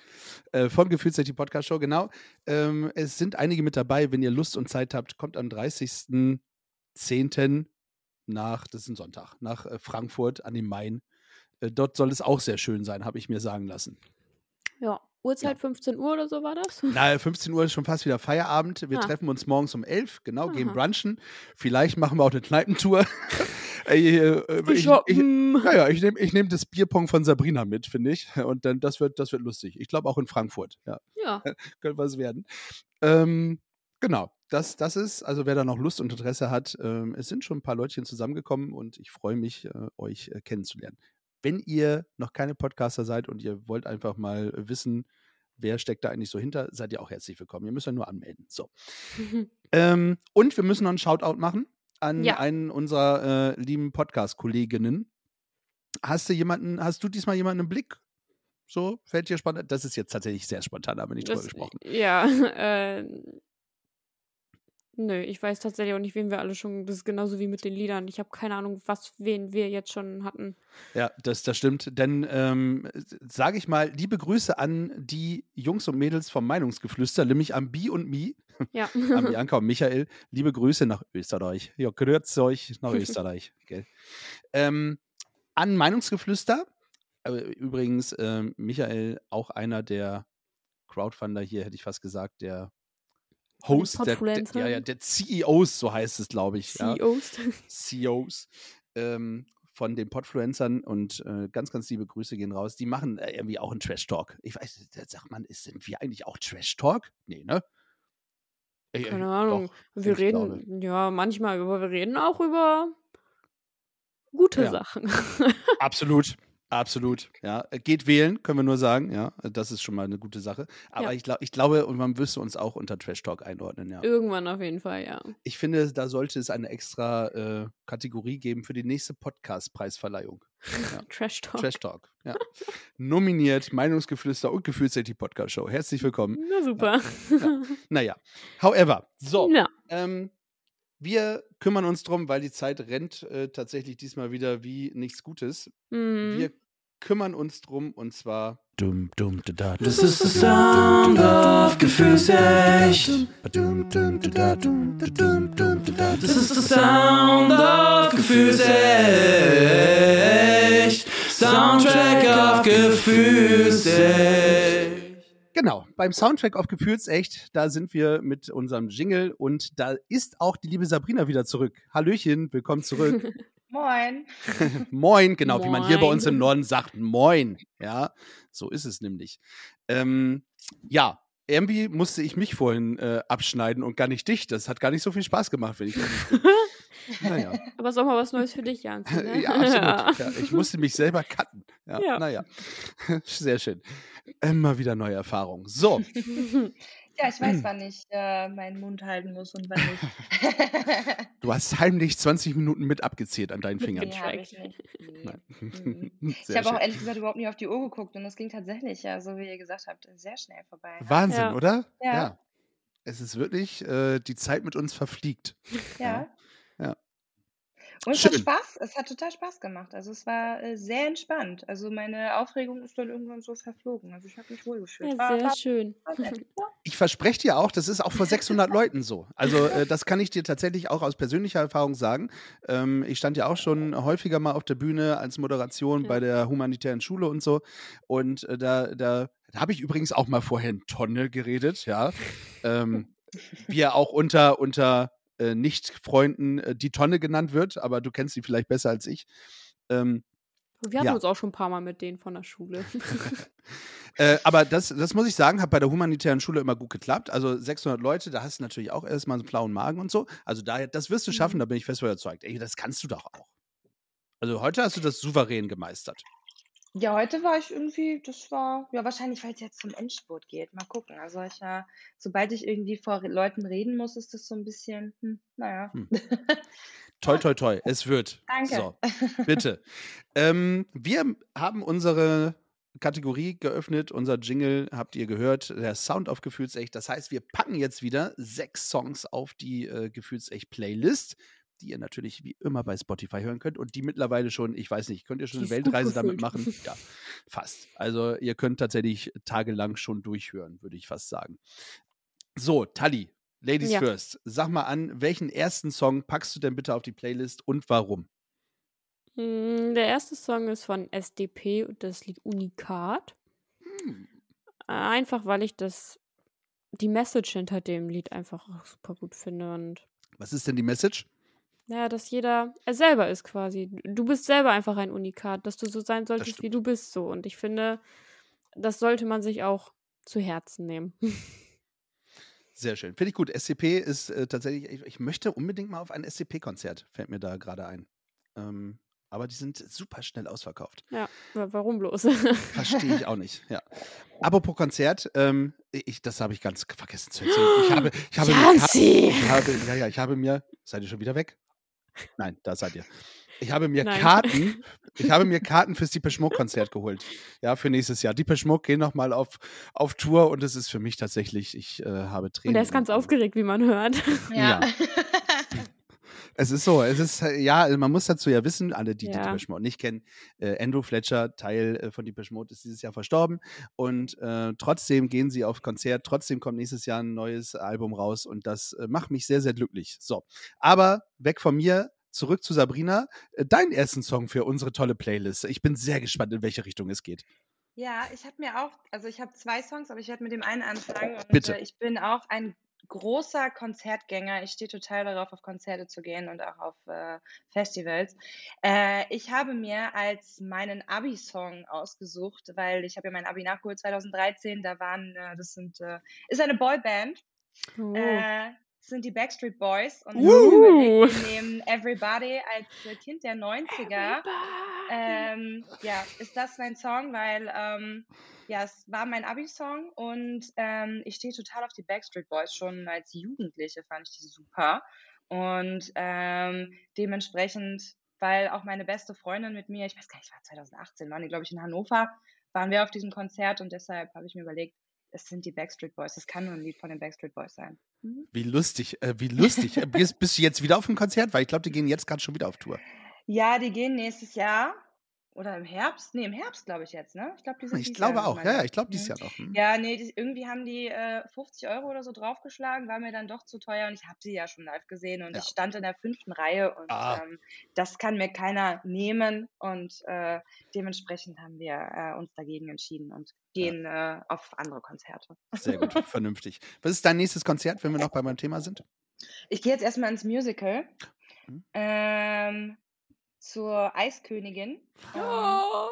A: Äh, von Gefühlsrecht die Podcast Show, genau. Ähm, es sind einige mit dabei. Wenn ihr Lust und Zeit habt, kommt am 30.10. nach, das ist ein Sonntag, nach äh, Frankfurt an den Main. Äh, dort soll es auch sehr schön sein, habe ich mir sagen lassen.
B: Ja, Uhrzeit 15 Uhr oder so war das?
A: Na, 15 Uhr ist schon fast wieder Feierabend. Wir
B: Ah.
A: treffen uns morgens um 11, genau, gehen
B: Aha.
A: brunchen. Vielleicht machen wir auch eine Kneipentour. äh, äh, ich, ich,
B: Shoppen.
A: Ja, ja, ich nehme ich nehm das Bierpong von Sabrina mit, finde ich. Und dann, das wird, das wird lustig. Ich glaube auch in Frankfurt. Ja,
B: Ja,
A: könnte was werden. Ähm, genau, das, das ist, also wer da noch Lust und Interesse hat, ähm, es sind schon ein paar Leutchen zusammengekommen und ich freue mich, äh, euch äh, kennenzulernen. Wenn ihr noch keine Podcaster seid und ihr wollt einfach mal wissen, wer steckt da eigentlich so hinter, seid ihr auch herzlich willkommen. Ihr müsst euch nur anmelden. So. Ähm, und wir müssen noch einen Shoutout machen an
B: Ja.
A: einen unserer äh, lieben Podcast-Kolleginnen. Hast du jemanden, hast du diesmal jemanden im Blick? So, fällt dir spannend? Das ist jetzt tatsächlich sehr spontan, aber nicht drüber gesprochen.
B: ja, äh, Nö, ich weiß tatsächlich auch nicht, wen wir alle schon. Das ist genauso wie mit den Liedern. Ich habe keine Ahnung, was wen wir jetzt schon hatten.
A: Ja, das, das stimmt. Denn ähm, sage ich mal, liebe Grüße an die Jungs und Mädels vom Meinungsgeflüster, nämlich an Bi und Mi,
B: Ja.
A: an Bianca und Michael. Liebe Grüße nach Österreich. Ja, grüßt euch nach Österreich. Gell? Ähm, an Meinungsgeflüster. Äh, Übrigens, ähm, Michael, auch einer der Crowdfunder hier, hätte ich fast gesagt, der Host, der, der, ja, ja, der CEOs, so heißt es, glaube ich. Ja.
B: CEOs.
A: CEOs ähm, von den Podfluencern und äh, ganz, ganz liebe Grüße gehen raus. Die machen äh, irgendwie auch einen Trash-Talk. Ich weiß, da sagt man, ist, sind wir eigentlich auch Trash-Talk? Nee, ne? Äh,
B: Keine
A: äh,
B: Ahnung.
A: doch,
B: wir reden,
A: glaube.
B: ja, manchmal, aber wir reden auch über gute
A: Ja.
B: Sachen.
A: Absolut. Absolut, ja. Äh, Geht wählen, können wir nur sagen, ja. Das ist schon mal eine gute Sache. Aber
B: Ja.
A: ich, glaub, ich glaube, und man müsste uns auch unter Trash Talk einordnen, ja.
B: Irgendwann auf jeden Fall, ja.
A: Ich finde, da sollte es eine extra äh, Kategorie geben für die nächste Podcast-Preisverleihung. Ja.
B: Trash Talk.
A: Trash Talk, ja. Nominiert Meinungsgeflüster und Gefühlsmäßig Podcast Show. Herzlich willkommen.
B: Na super.
A: Naja, however, so.
B: Ja.
A: Ähm, wir kümmern uns drum, weil die Zeit rennt äh, tatsächlich diesmal wieder wie nichts Gutes.
B: Mhm.
A: Wir kümmern uns drum und zwar. Dum, dum, da, da,
E: Das ist der Sound of Gefühlsecht. Das ist der Sound of Gefühlsecht. Soundtrack of Gefühlsecht.
A: Genau, beim Soundtrack auf Gefühlsecht, da sind wir mit unserem Jingle und da ist auch die liebe Sabrina wieder zurück. Hallöchen, willkommen zurück.
D: Moin.
A: Moin, genau, wie man hier bei
B: Moin.
A: uns im Norden sagt, moin. Ja, so ist es nämlich. Ähm, ja, irgendwie musste ich mich vorhin äh, abschneiden und gar nicht dich. Das hat gar nicht so viel Spaß gemacht, wenn ich. Naja.
B: Aber ist auch mal was Neues für dich, Jan. Ne?
A: ja, absolut. Ja, ich musste mich selber cutten. Ja,
B: Ja.
A: Naja, sehr schön. Immer wieder neue Erfahrungen. So,
D: Ja, ich weiß, wann ich äh, meinen Mund halten muss und wann nicht.
A: du hast heimlich 20 Minuten mit abgezählt an deinen Fingern.
D: nee, habe ich nicht. Nee. Mhm. Ich habe auch ehrlich gesagt überhaupt nicht auf die Uhr geguckt und es ging tatsächlich, ja, so wie ihr gesagt habt, sehr schnell vorbei. Ja.
A: Wahnsinn,
B: Ja.
A: oder?
D: Ja.
A: Es ist wirklich, äh, die Zeit mit uns verfliegt.
D: Ja.
A: Ja.
D: Und es
A: Schön.
D: hat Spaß, es hat total Spaß gemacht. Also es war äh, sehr entspannt. Also meine Aufregung ist dann irgendwann so verflogen. Also ich habe mich wohlgefühlt.
B: Ja,
D: War-
B: sehr
D: war-
B: schön.
D: war.
A: Ich verspreche dir auch, das ist auch vor 600 Leuten so. Also äh, das kann ich dir tatsächlich auch aus persönlicher Erfahrung sagen. Ähm, ich stand ja auch schon häufiger mal auf der Bühne als Moderation
B: Ja.
A: bei der humanitären Schule und so. Und äh, da, da, da habe ich übrigens auch mal vorher in Tonne geredet, ja. Ähm, wie er auch unter, unter äh, Nicht-Freunden äh, die Tonne genannt wird, aber du kennst sie vielleicht besser als ich. Ähm,
B: Wir hatten
A: Ja.
B: uns auch schon ein paar Mal mit denen von der Schule.
A: Äh, aber das, das muss ich sagen, hat bei der humanitären Schule immer gut geklappt. Also 600 Leute, da hast du natürlich auch erstmal einen flauen Magen und so. Also daher, das wirst du schaffen,
B: Mhm.
A: da bin ich fest überzeugt. Ey, das kannst du doch auch. Also heute hast du das souverän gemeistert.
D: Ja, heute war ich irgendwie, das war, ja, wahrscheinlich, weil es jetzt zum Endspurt geht. Mal gucken. Also ich, ja, sobald ich irgendwie vor Leuten reden muss, ist das so ein bisschen, hm, naja.
A: Hm. Toi, toi, toi, es wird.
D: Danke.
A: So, bitte. ähm, wir haben unsere Kategorie geöffnet, unser Jingle habt ihr gehört, der Sound auf Gefühlsecht. Das heißt, wir packen jetzt wieder sechs Songs auf die äh, Gefühlsecht-Playlist, die ihr natürlich wie immer bei Spotify hören könnt und die mittlerweile schon, ich weiß nicht, könnt ihr schon
B: Die
A: eine Weltreise damit machen? Ja, fast. Also ihr könnt tatsächlich tagelang schon durchhören, würde ich fast sagen. So, Tali, Ladies
B: Ja.
A: first. Sag mal an, welchen ersten Song packst du denn bitte auf die Playlist und warum?
B: Mm, Der erste Song ist von SDP und das Lied Unikat.
A: Hm.
B: Einfach weil ich das, die Message hinter dem Lied einfach super gut finde und
A: Was ist denn die Message?
B: Naja, dass jeder er selber ist quasi. Du bist selber einfach ein Unikat, dass du so sein solltest, wie du bist so. Und ich finde, das sollte man sich auch zu Herzen nehmen.
A: Sehr schön. Finde ich gut. SCP ist äh, tatsächlich, ich, ich möchte unbedingt mal auf ein SCP-Konzert, fällt mir da gerade ein. Ähm, aber die sind super schnell ausverkauft.
B: ja, wa- warum bloß?
A: Verstehe ich auch nicht. Ja. Apropos Konzert, ähm, ich, das habe ich ganz vergessen zu erzählen. Ich habe, ich habe, mir, ich habe, ja, ja, ich habe mir, seid ihr schon wieder weg? Nein, da seid ihr. Ich habe mir
B: Nein.
A: Karten, ich habe mir Karten fürs Deepesh Mode Konzert geholt. Ja, für nächstes Jahr. Deepesh Mode gehen nochmal auf, auf Tour und es ist für mich tatsächlich, ich äh, habe Tränen.
B: Und er ist ganz aufgeregt, wie man hört.
A: Ja. Es ist so, es ist, äh, ja, man muss dazu ja wissen, alle, die, die
B: Ja.
A: Deepesh Mode nicht kennen, äh, Andrew Fletcher, Teil äh, von Deepesh Mode, ist dieses Jahr verstorben und äh, trotzdem gehen sie auf Konzert, trotzdem kommt nächstes Jahr ein neues Album raus und das äh, macht mich sehr, sehr glücklich. So, aber weg von mir, zurück zu Sabrina, äh, deinen ersten Song für unsere tolle Playlist. Ich bin sehr gespannt, in welche Richtung es geht.
D: Ja, ich habe mir auch, also ich habe zwei Songs, aber ich werde mit dem einen anfangen. Und
A: Bitte.
D: Äh, ich bin auch ein großer Konzertgänger. Ich stehe total darauf, auf Konzerte zu gehen und auch auf äh, Festivals. Äh, ich habe mir als meinen Abi-Song ausgesucht, weil ich habe ja mein Abi nachgeholt 2013. Da waren, äh, das sind, äh, ist eine Boyband.
B: Oh.
D: Das sind die Backstreet Boys und
B: Uh.
D: wir nehmen Everybody als äh, Kind der 90er. Ähm, ja, ist das mein Song, weil ähm, ja, es war mein Abi-Song und ähm, ich stehe total auf die Backstreet Boys. Schon als Jugendliche fand ich die super. Und ähm, dementsprechend, weil auch meine beste Freundin mit mir, ich weiß gar nicht, war 2018, waren die, glaube ich, in Hannover, waren wir auf diesem Konzert und deshalb habe ich mir überlegt, es sind die Backstreet Boys. Das kann nur ein Lied von den Backstreet Boys sein. Mhm.
A: Wie lustig, äh, wie lustig. Äh, bist, bist du jetzt wieder auf dem Konzert? Weil ich glaube, die gehen jetzt gerade schon wieder auf Tour.
D: Ja, die gehen nächstes Jahr. Oder im Herbst? Nee, im Herbst, glaube ich jetzt, ne? Ich glaube, die sind
A: Ich
D: dieses Jahr
A: glaube auch, ja, ja, ich glaube dieses
D: Mhm.
A: Jahr noch. Hm.
D: Ja, nee, die, irgendwie haben die äh, 50 Euro oder so draufgeschlagen, war mir dann doch zu teuer und ich habe sie ja schon live gesehen und
A: Ja.
D: ich stand in der fünften Reihe und
A: Ah.
D: ähm, das kann mir keiner nehmen und äh, dementsprechend haben wir äh, uns dagegen entschieden und gehen äh, auf andere Konzerte.
A: Sehr gut, vernünftig. Was ist dein nächstes Konzert, wenn wir noch bei meinem Thema sind?
D: Ich gehe jetzt erstmal ins Musical
A: Mhm.
D: ähm, zur Eiskönigin. Ähm,
B: Oh.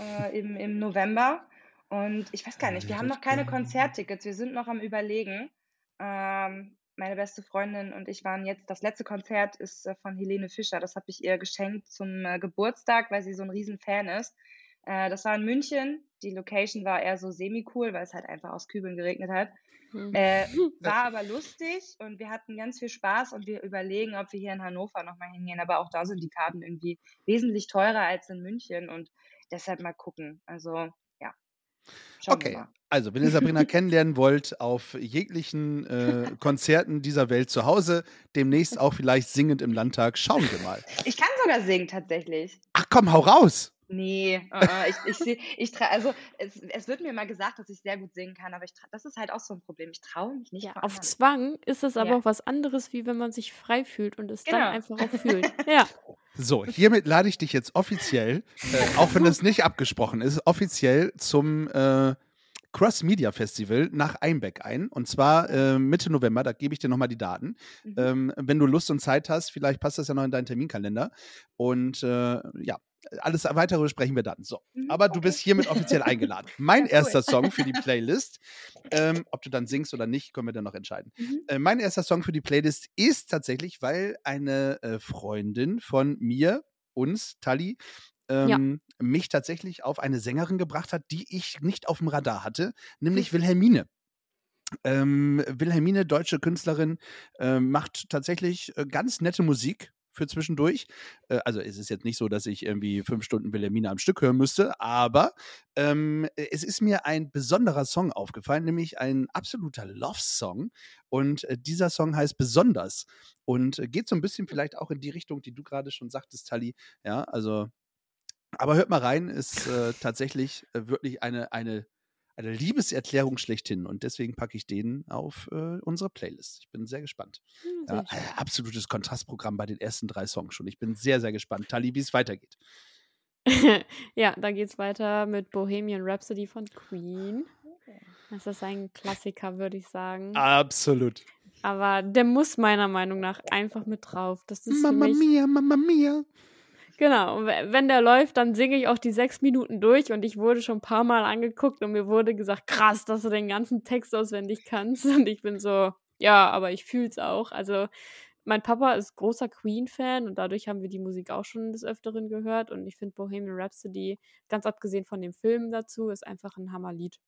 D: äh, im, im November. Und ich weiß gar nicht, wir haben noch keine Konzerttickets. Wir sind noch am Überlegen. Ähm, meine beste Freundin und ich waren jetzt, das letzte Konzert ist äh, von Helene Fischer. Das habe ich ihr geschenkt zum äh, Geburtstag, weil sie so ein Riesenfan ist. Äh, das war in München. Die Location war eher so semi-cool, weil es halt einfach aus Kübeln geregnet hat.
B: Hm.
D: Äh, war aber lustig und wir hatten ganz viel Spaß und wir überlegen, ob wir hier in Hannover nochmal hingehen. Aber auch da sind die Karten irgendwie wesentlich teurer als in München und deshalb mal gucken. Also ja. Schauen
A: Okay,
D: wir mal.
A: also wenn ihr Sabrina kennenlernen wollt, auf jeglichen äh, Konzerten dieser Welt zu Hause, demnächst auch vielleicht singend im Landtag, schauen wir mal.
D: Ich kann sogar singen tatsächlich.
A: Ach komm, hau raus!
D: Nee, äh, ich, ich, seh- ich tra also es, es wird mir mal gesagt, dass ich sehr gut singen kann, aber ich das ist halt auch so ein Problem. Ich traue mich nicht
B: Ja, auf
D: anderen.
B: Zwang ist es aber
D: Ja.
B: auch was anderes, wie wenn man sich frei fühlt und es
D: Genau.
B: dann einfach auch fühlt. Ja.
A: So, hiermit lade ich dich jetzt offiziell, äh, auch wenn es nicht abgesprochen ist, offiziell zum äh, Cross Media Festival nach Einbeck ein. Und zwar äh, Mitte November, da gebe ich dir nochmal die Daten.
D: Mhm.
A: Ähm, wenn du Lust und Zeit hast, vielleicht passt das ja noch in deinen Terminkalender. Und äh, ja, alles weitere besprechen wir dann. So,
D: Mhm,
A: aber du
D: okay.
A: bist hiermit offiziell eingeladen. Mein
D: Ja, cool.
A: erster Song für die Playlist, ähm, ob du dann singst oder nicht, können wir dann noch entscheiden.
D: Mhm.
A: Äh, mein erster Song für die Playlist ist tatsächlich, weil eine äh, Freundin von mir, uns, Tali, ähm, mich tatsächlich auf eine Sängerin gebracht hat, die ich nicht auf dem Radar hatte, nämlich Wilhelmine. Ähm, Wilhelmine, deutsche Künstlerin, äh, macht tatsächlich äh, ganz nette Musik für zwischendurch. Äh, also es ist jetzt nicht so, dass ich irgendwie fünf Stunden Wilhelmine am Stück hören müsste, aber ähm, es ist mir ein besonderer Song aufgefallen, nämlich ein absoluter Love-Song. Und äh, dieser Song heißt Besonders und äh, geht so ein bisschen vielleicht auch in die Richtung, die du gerade schon sagtest, Tali. Ja, also, aber hört mal rein, ist äh, tatsächlich äh, wirklich eine, eine, eine Liebeserklärung schlechthin und deswegen packe ich den auf äh, unsere Playlist. Ich bin sehr gespannt.
B: Hm,
A: Ja,
B: sehr
A: äh, absolutes Kontrastprogramm bei den ersten drei Songs schon. Ich bin sehr, sehr gespannt. Tali, wie es weitergeht.
B: ja, dann geht's weiter mit Bohemian Rhapsody von Queen. Das ist ein Klassiker, würde ich sagen.
A: Absolut.
B: Aber der muss meiner Meinung nach einfach mit drauf. Das ist mich
A: mia, Mamma mia.
B: Genau, und we- wenn der läuft, dann singe ich auch die sechs Minuten durch und ich wurde schon ein paar Mal angeguckt und mir wurde gesagt, krass, dass du den ganzen Text auswendig kannst. Und ich bin so, ja, aber ich fühl's auch. Also mein Papa ist großer Queen-Fan und dadurch haben wir die Musik auch schon des Öfteren gehört und ich finde Bohemian Rhapsody, ganz abgesehen von dem Film dazu, ist einfach ein Hammerlied.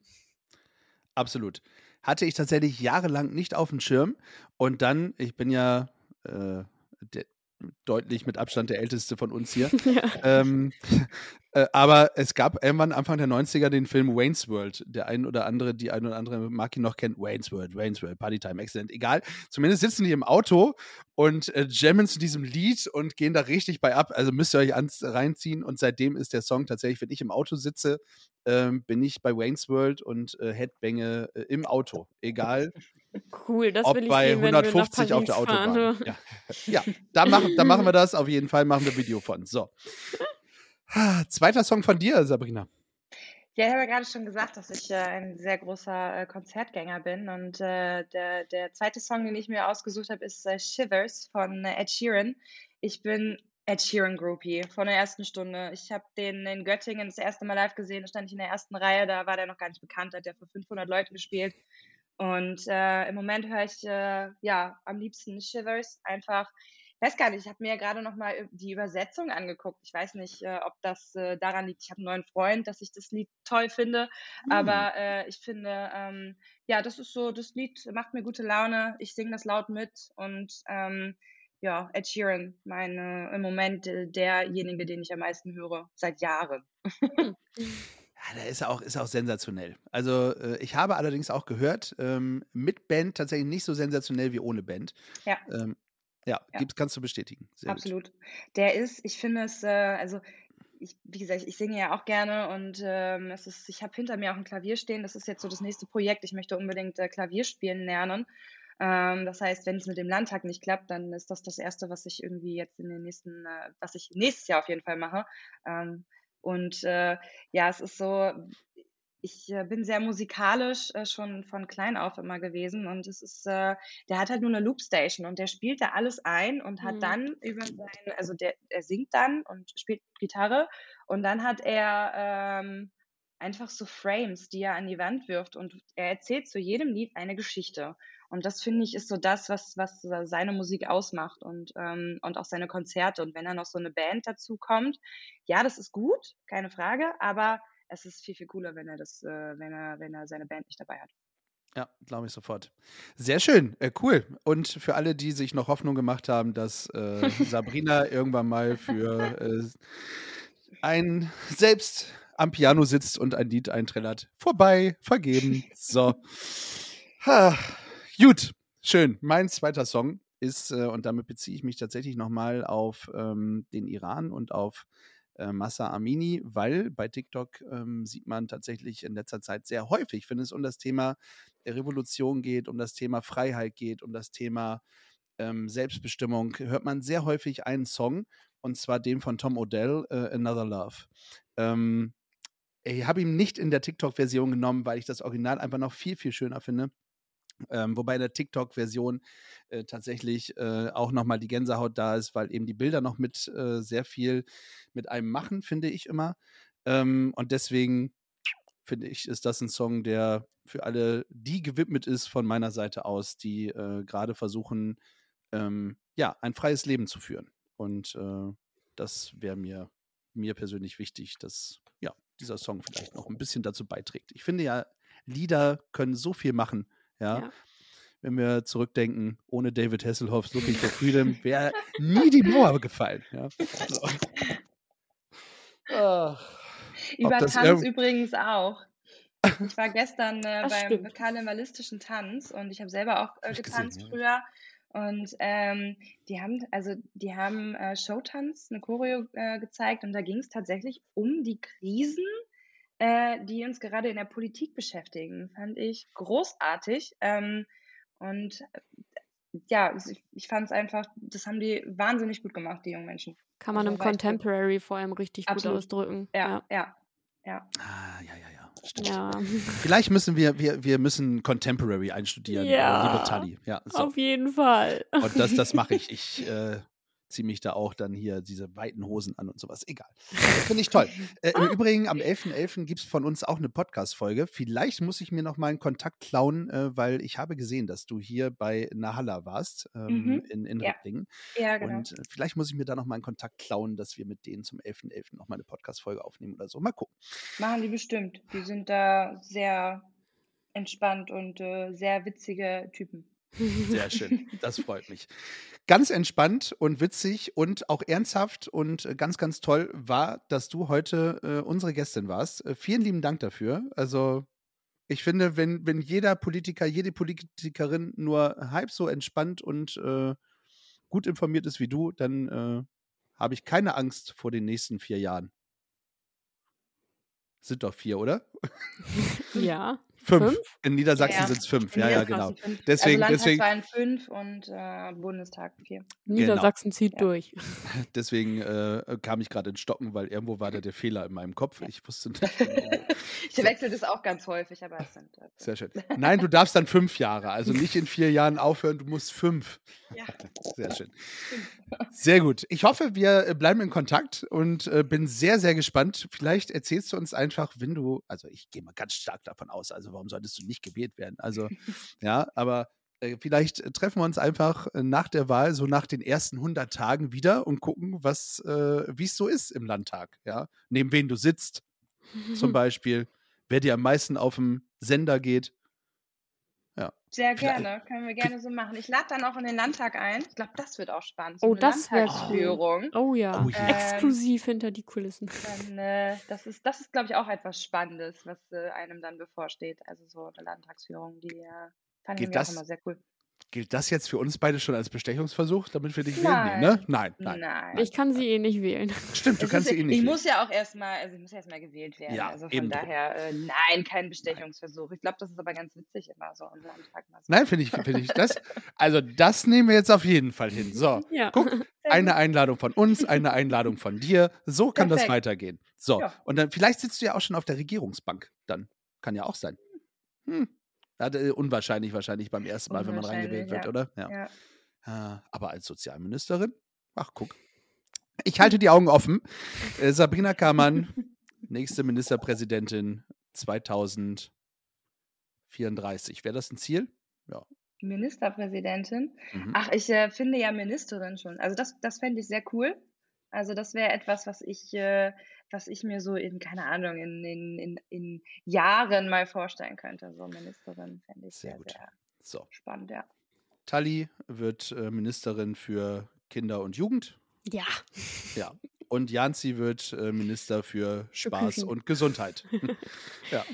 A: Absolut. Hatte ich tatsächlich jahrelang nicht auf dem Schirm. Und dann, ich bin ja, äh, deutlich mit Abstand der älteste von uns hier. ähm, äh, aber es gab irgendwann Anfang der 90er den Film Wayne's World. Der ein oder andere, die ein oder andere mag ihn noch kennt. Wayne's World, Wayne's World, Partytime, exzellent. Egal. Zumindest sitzen die im Auto und äh, jammen zu diesem Lied und gehen da richtig bei ab. Also müsst ihr euch ans, reinziehen. Und seitdem ist der Song tatsächlich, wenn ich im Auto sitze, ähm, bin ich bei Wayne's World und äh, Headbange äh, im Auto. Egal.
B: Cool, das
A: ob
B: will ich
A: bei
B: sehen, wenn wir nach
A: 150 auf der
B: Paris fahren.
A: Autobahn. Ja, ja da, machen, da machen wir das. Auf jeden Fall machen wir Video von. So. Zweiter Song von dir, Sabrina.
D: Ja, ich habe ja gerade schon gesagt, dass ich äh, ein sehr großer äh, Konzertgänger bin. Und äh, der, der zweite Song, den ich mir ausgesucht habe, ist äh, Shivers von äh, Ed Sheeran. Ich bin Ed Sheeran Groupie von der ersten Stunde. Ich habe den in Göttingen das erste Mal live gesehen, da stand ich in der ersten Reihe, da war der noch gar nicht bekannt, da hat der vor 500 Leuten gespielt. Und äh, im Moment höre ich äh, ja am liebsten Shivers einfach. Ich weiß gar nicht, ich habe mir ja gerade noch mal die Übersetzung angeguckt. Ich weiß nicht, äh, ob das äh, daran liegt. Ich habe einen neuen Freund, dass ich das Lied toll finde. Aber äh, ich finde, ähm, ja, das ist so, das Lied macht mir gute Laune. Ich singe das laut mit und ähm, ja, Ed Sheeran, meine, im Moment äh, derjenige, den ich am meisten höre, seit Jahren.
A: Ja, der ist auch, ist auch sensationell. Also, äh, ich habe allerdings auch gehört, ähm, mit Band tatsächlich nicht so sensationell wie ohne Band.
D: Ja.
A: Ähm, ja,
D: Ja.
A: Kannst du bestätigen. Sehr gut.
D: Absolut. Der ist, ich finde es, äh, also ich, wie gesagt, ich singe ja auch gerne und ähm, es ist, ich habe hinter mir auch ein Klavier stehen. Das ist jetzt so das nächste Projekt. Ich möchte unbedingt äh, Klavier spielen lernen. Ähm, das heißt, wenn es mit dem Landtag nicht klappt, dann ist das das erste, was ich irgendwie jetzt in den nächsten, äh, was ich nächstes Jahr auf jeden Fall mache. Ähm, und äh, ja, es ist so, ich äh, bin sehr musikalisch äh, schon von klein auf immer gewesen und es ist, äh, der hat halt nur eine Loopstation und der spielt da alles ein und hat
B: Mhm.
D: dann über sein, also der, er singt dann und spielt Gitarre und dann hat er ähm, einfach so Frames, die er an die Wand wirft und er erzählt zu jedem Lied eine Geschichte. Und das finde ich ist so das, was, was seine Musik ausmacht und, ähm, und auch seine Konzerte. Und wenn dann noch so eine Band dazu kommt, ja, das ist gut, keine Frage, aber es ist viel, viel cooler, wenn er das, äh, wenn er, wenn er seine Band nicht dabei hat.
A: Ja, glaube ich sofort. Sehr schön, äh, cool. Und für alle, die sich noch Hoffnung gemacht haben, dass äh, Sabrina irgendwann mal für äh, ein selbst am Piano sitzt und ein Lied einträllert, vorbei, vergeben. So. Ha. Gut, schön. Mein zweiter Song ist, äh, und damit beziehe ich mich tatsächlich nochmal auf ähm, den Iran und auf äh, Massa Amini, weil bei TikTok ähm, sieht man tatsächlich in letzter Zeit sehr häufig, wenn es um das Thema Revolution geht, um das Thema Freiheit geht, um das Thema ähm, Selbstbestimmung, hört man sehr häufig einen Song, und zwar den von Tom Odell, äh, Another Love. Ähm, ich habe ihn nicht in der TikTok-Version genommen, weil ich das Original einfach noch viel, viel schöner finde. Ähm, wobei in der TikTok-Version äh, tatsächlich äh, auch nochmal die Gänsehaut da ist, weil eben die Bilder noch mit äh, sehr viel mit einem machen, finde ich immer. Ähm, und deswegen finde ich, ist das ein Song, der für alle die gewidmet ist von meiner Seite aus, die äh, gerade versuchen, ähm, ja, ein freies Leben zu führen. Und äh, das wäre mir, mir persönlich wichtig, dass ja, dieser Song vielleicht noch ein bisschen dazu beiträgt. Ich finde ja, Lieder können so viel machen. Ja.
B: Ja.
A: Wenn wir zurückdenken, ohne David Hasselhoffs Looking for Freedom wäre nie die Mauer gefallen. Ja. So. Ach.
D: Über Tanz übrigens auch. Ich war gestern äh, beim
B: stimmt.
D: karnevalistischen Tanz und ich habe selber auch äh, getanzt
A: gesehen,
D: früher. Und ähm, die haben, also die haben äh, Showtanz, eine Choreo äh, gezeigt und da ging es tatsächlich um die Krisen, äh, die uns gerade in der Politik beschäftigen. Fand ich großartig. Ähm, und äh, ja, ich, ich fand es einfach, das haben die wahnsinnig gut gemacht, die jungen Menschen.
B: Kann man
D: Also
B: im
D: gut.
B: Contemporary vor allem richtig gut
D: Absolut.
B: ausdrücken.
D: Ja, ja, ja.
A: Ah, ja, ja, ja. Stimmt.
B: Ja.
A: Vielleicht müssen wir, wir, wir müssen Contemporary einstudieren,
B: Ja.
A: äh, liebe Tali. Ja, so.
B: Auf jeden Fall.
A: Und das, das mache ich. Ich äh, ziehe mich da auch dann hier diese weiten Hosen an und sowas. Egal. Das finde ich toll. Äh, Im Übrigen, am 11.11. gibt es von uns auch eine Podcast-Folge. Vielleicht muss ich mir noch mal einen Kontakt klauen, äh, weil ich habe gesehen, dass du hier bei Nahalla warst, ähm,
D: Mhm.
A: in, in
D: Ja.
A: Ricklingen.
D: Ja, genau.
A: Und äh, vielleicht muss ich mir da noch mal einen Kontakt klauen, dass wir mit denen zum 11.11. noch mal eine Podcast-Folge aufnehmen oder so. Mal gucken.
D: Machen die bestimmt. Die sind da sehr entspannt und äh, sehr witzige Typen.
A: Sehr schön. Das freut mich. Ganz entspannt und witzig und auch ernsthaft und äh, ganz, ganz toll war, dass du heute äh, unsere Gästin warst. Äh, vielen lieben Dank dafür. Also, ich finde, wenn, wenn jeder Politiker, jede Politikerin nur halb so entspannt und äh, gut informiert ist wie du, dann äh, habe ich keine Angst vor den nächsten vier Jahren. Sind doch vier, oder?
B: Ja.
A: Fünf.
B: Fünf?
A: In Niedersachsen
D: Ja.
A: sind es fünf. Ja, ja, genau.
D: fünf.
A: Deswegen-
D: also
A: deswegen-
D: fünf und äh, Bundestag vier.
B: Niedersachsen zieht
D: Ja.
B: durch.
A: Deswegen äh, kam ich gerade in Stocken, weil irgendwo war da der Fehler in meinem Kopf. Ich wusste nicht. genau.
D: Ich wechsle das auch ganz häufig, aber es sind. äh,
A: Sehr schön. Nein, du darfst dann fünf Jahre, also nicht in vier Jahren aufhören, du musst fünf.
D: Ja.
A: Sehr schön. Sehr gut. Ich hoffe, wir äh, bleiben in Kontakt und äh, bin sehr, sehr gespannt. Vielleicht erzählst du uns einfach, wenn du, also ich gehe mal ganz stark davon aus, also warum solltest du nicht gewählt werden? Also, ja, aber äh, vielleicht äh, treffen wir uns einfach äh, nach der Wahl, so nach den ersten 100 Tagen wieder und gucken, was, äh, wie es so ist im Landtag, ja. Neben wen du sitzt, zum Beispiel, wer dir am meisten auf dem Sender geht.
D: Sehr
A: Vielleicht-
D: gerne, können wir gerne so machen. Ich lade dann auch in den Landtag ein. Ich glaube, das wird auch spannend. So
B: Oh,
D: eine
B: das wär cool.
D: Landtagsführung.
B: Oh ja.
A: Oh ja.
B: Exklusiv hinter die Kulissen.
D: Dann, äh, das ist, das ist glaube ich, auch etwas Spannendes, was äh, einem dann bevorsteht. Also so eine Landtagsführung, die äh, fand ich
A: Geht
D: mir
A: das-
D: auch immer sehr cool.
A: Gilt das jetzt für uns beide schon als Bestechungsversuch, damit wir dich wählen?
D: Nein.
A: Nee, ne? Nein, nein.
D: Nein.
B: Ich kann sie eh nicht wählen.
A: Stimmt, du
D: Es
A: kannst
D: ist,
A: sie eh nicht.
D: ich
A: wählen.
D: muss ja auch erstmal, also ich muss ja erstmal gewählt werden.
A: Ja,
D: also
A: eben
D: von daher, äh, nein, kein Bestechungsversuch. Ich glaube, das ist aber ganz witzig immer so im Landtag. Mal so.
A: Nein, finde ich, finde ich das. Also, das nehmen wir jetzt auf jeden Fall hin. So,
B: Ja.
A: guck, eine. Einladung von uns, eine Einladung von dir. So kann das
D: Perfekt.
A: weitergehen. So,
D: Ja.
A: und dann vielleicht sitzt du ja auch schon auf der Regierungsbank. Dann kann ja auch sein. Hm. Äh, unwahrscheinlich wahrscheinlich beim ersten Mal, wenn man reingewählt wird, oder? Ja.
D: Ja.
A: Ah, aber als Sozialministerin? Ach, guck. Ich halte die Augen offen. Äh, Sabrina Kamann, nächste Ministerpräsidentin 2034. Wäre das ein Ziel? Ja.
D: Ministerpräsidentin.
A: Mhm.
D: Ach, ich äh, finde ja Ministerin schon. Also das, das fände ich sehr cool. Also das wäre etwas, was ich, äh, was ich mir so in, keine Ahnung, in, in, in, in Jahren mal vorstellen könnte. So Ministerin fände ich
A: Sehr
D: sehr,
A: gut.
D: sehr
A: So.
D: spannend, ja.
A: Tali wird äh, Ministerin für Kinder und Jugend.
B: Ja.
A: Ja. Und Janzi wird äh, Minister für Spaß
B: Küchen.
A: und Gesundheit. ja.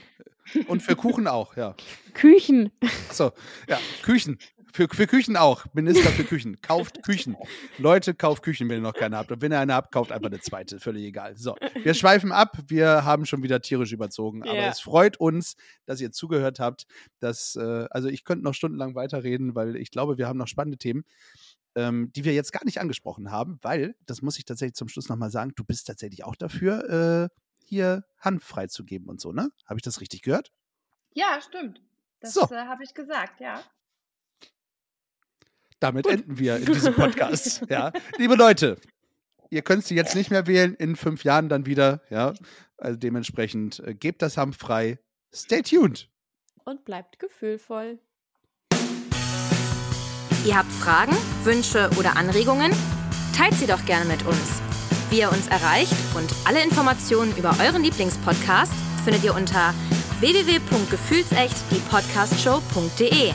A: Und für Kuchen auch, ja.
B: Küchen.
A: Achso, ja, Küchen. Für, für Küchen auch. Minister für Küchen. Kauft Küchen. Leute, kauft Küchen, wenn ihr noch keine habt. Und wenn ihr eine habt, kauft einfach eine zweite. Völlig egal. So, wir schweifen ab. Wir haben schon wieder tierisch überzogen. Aber
B: Ja.
A: es freut uns, dass ihr zugehört habt. Dass, äh, also ich könnte noch stundenlang weiterreden, weil ich glaube, wir haben noch spannende Themen, ähm, die wir jetzt gar nicht angesprochen haben, weil, das muss ich tatsächlich zum Schluss nochmal sagen, du bist tatsächlich auch dafür, äh, hier Hand freizugeben und so, ne? Habe ich das richtig gehört?
D: Ja, stimmt. Das
A: So.
D: äh, habe ich gesagt, ja.
A: Damit enden wir in diesem Podcast. ja. Liebe Leute, ihr könnt sie jetzt nicht mehr wählen, in fünf Jahren dann wieder. Ja. Also dementsprechend äh, gebt das Hanf frei. Stay tuned.
B: Und bleibt gefühlvoll.
F: Ihr habt Fragen, Wünsche oder Anregungen? Teilt sie doch gerne mit uns. Wie ihr uns erreicht und alle Informationen über euren Lieblingspodcast findet ihr unter www.gefühlsecht die Podcastshow.de.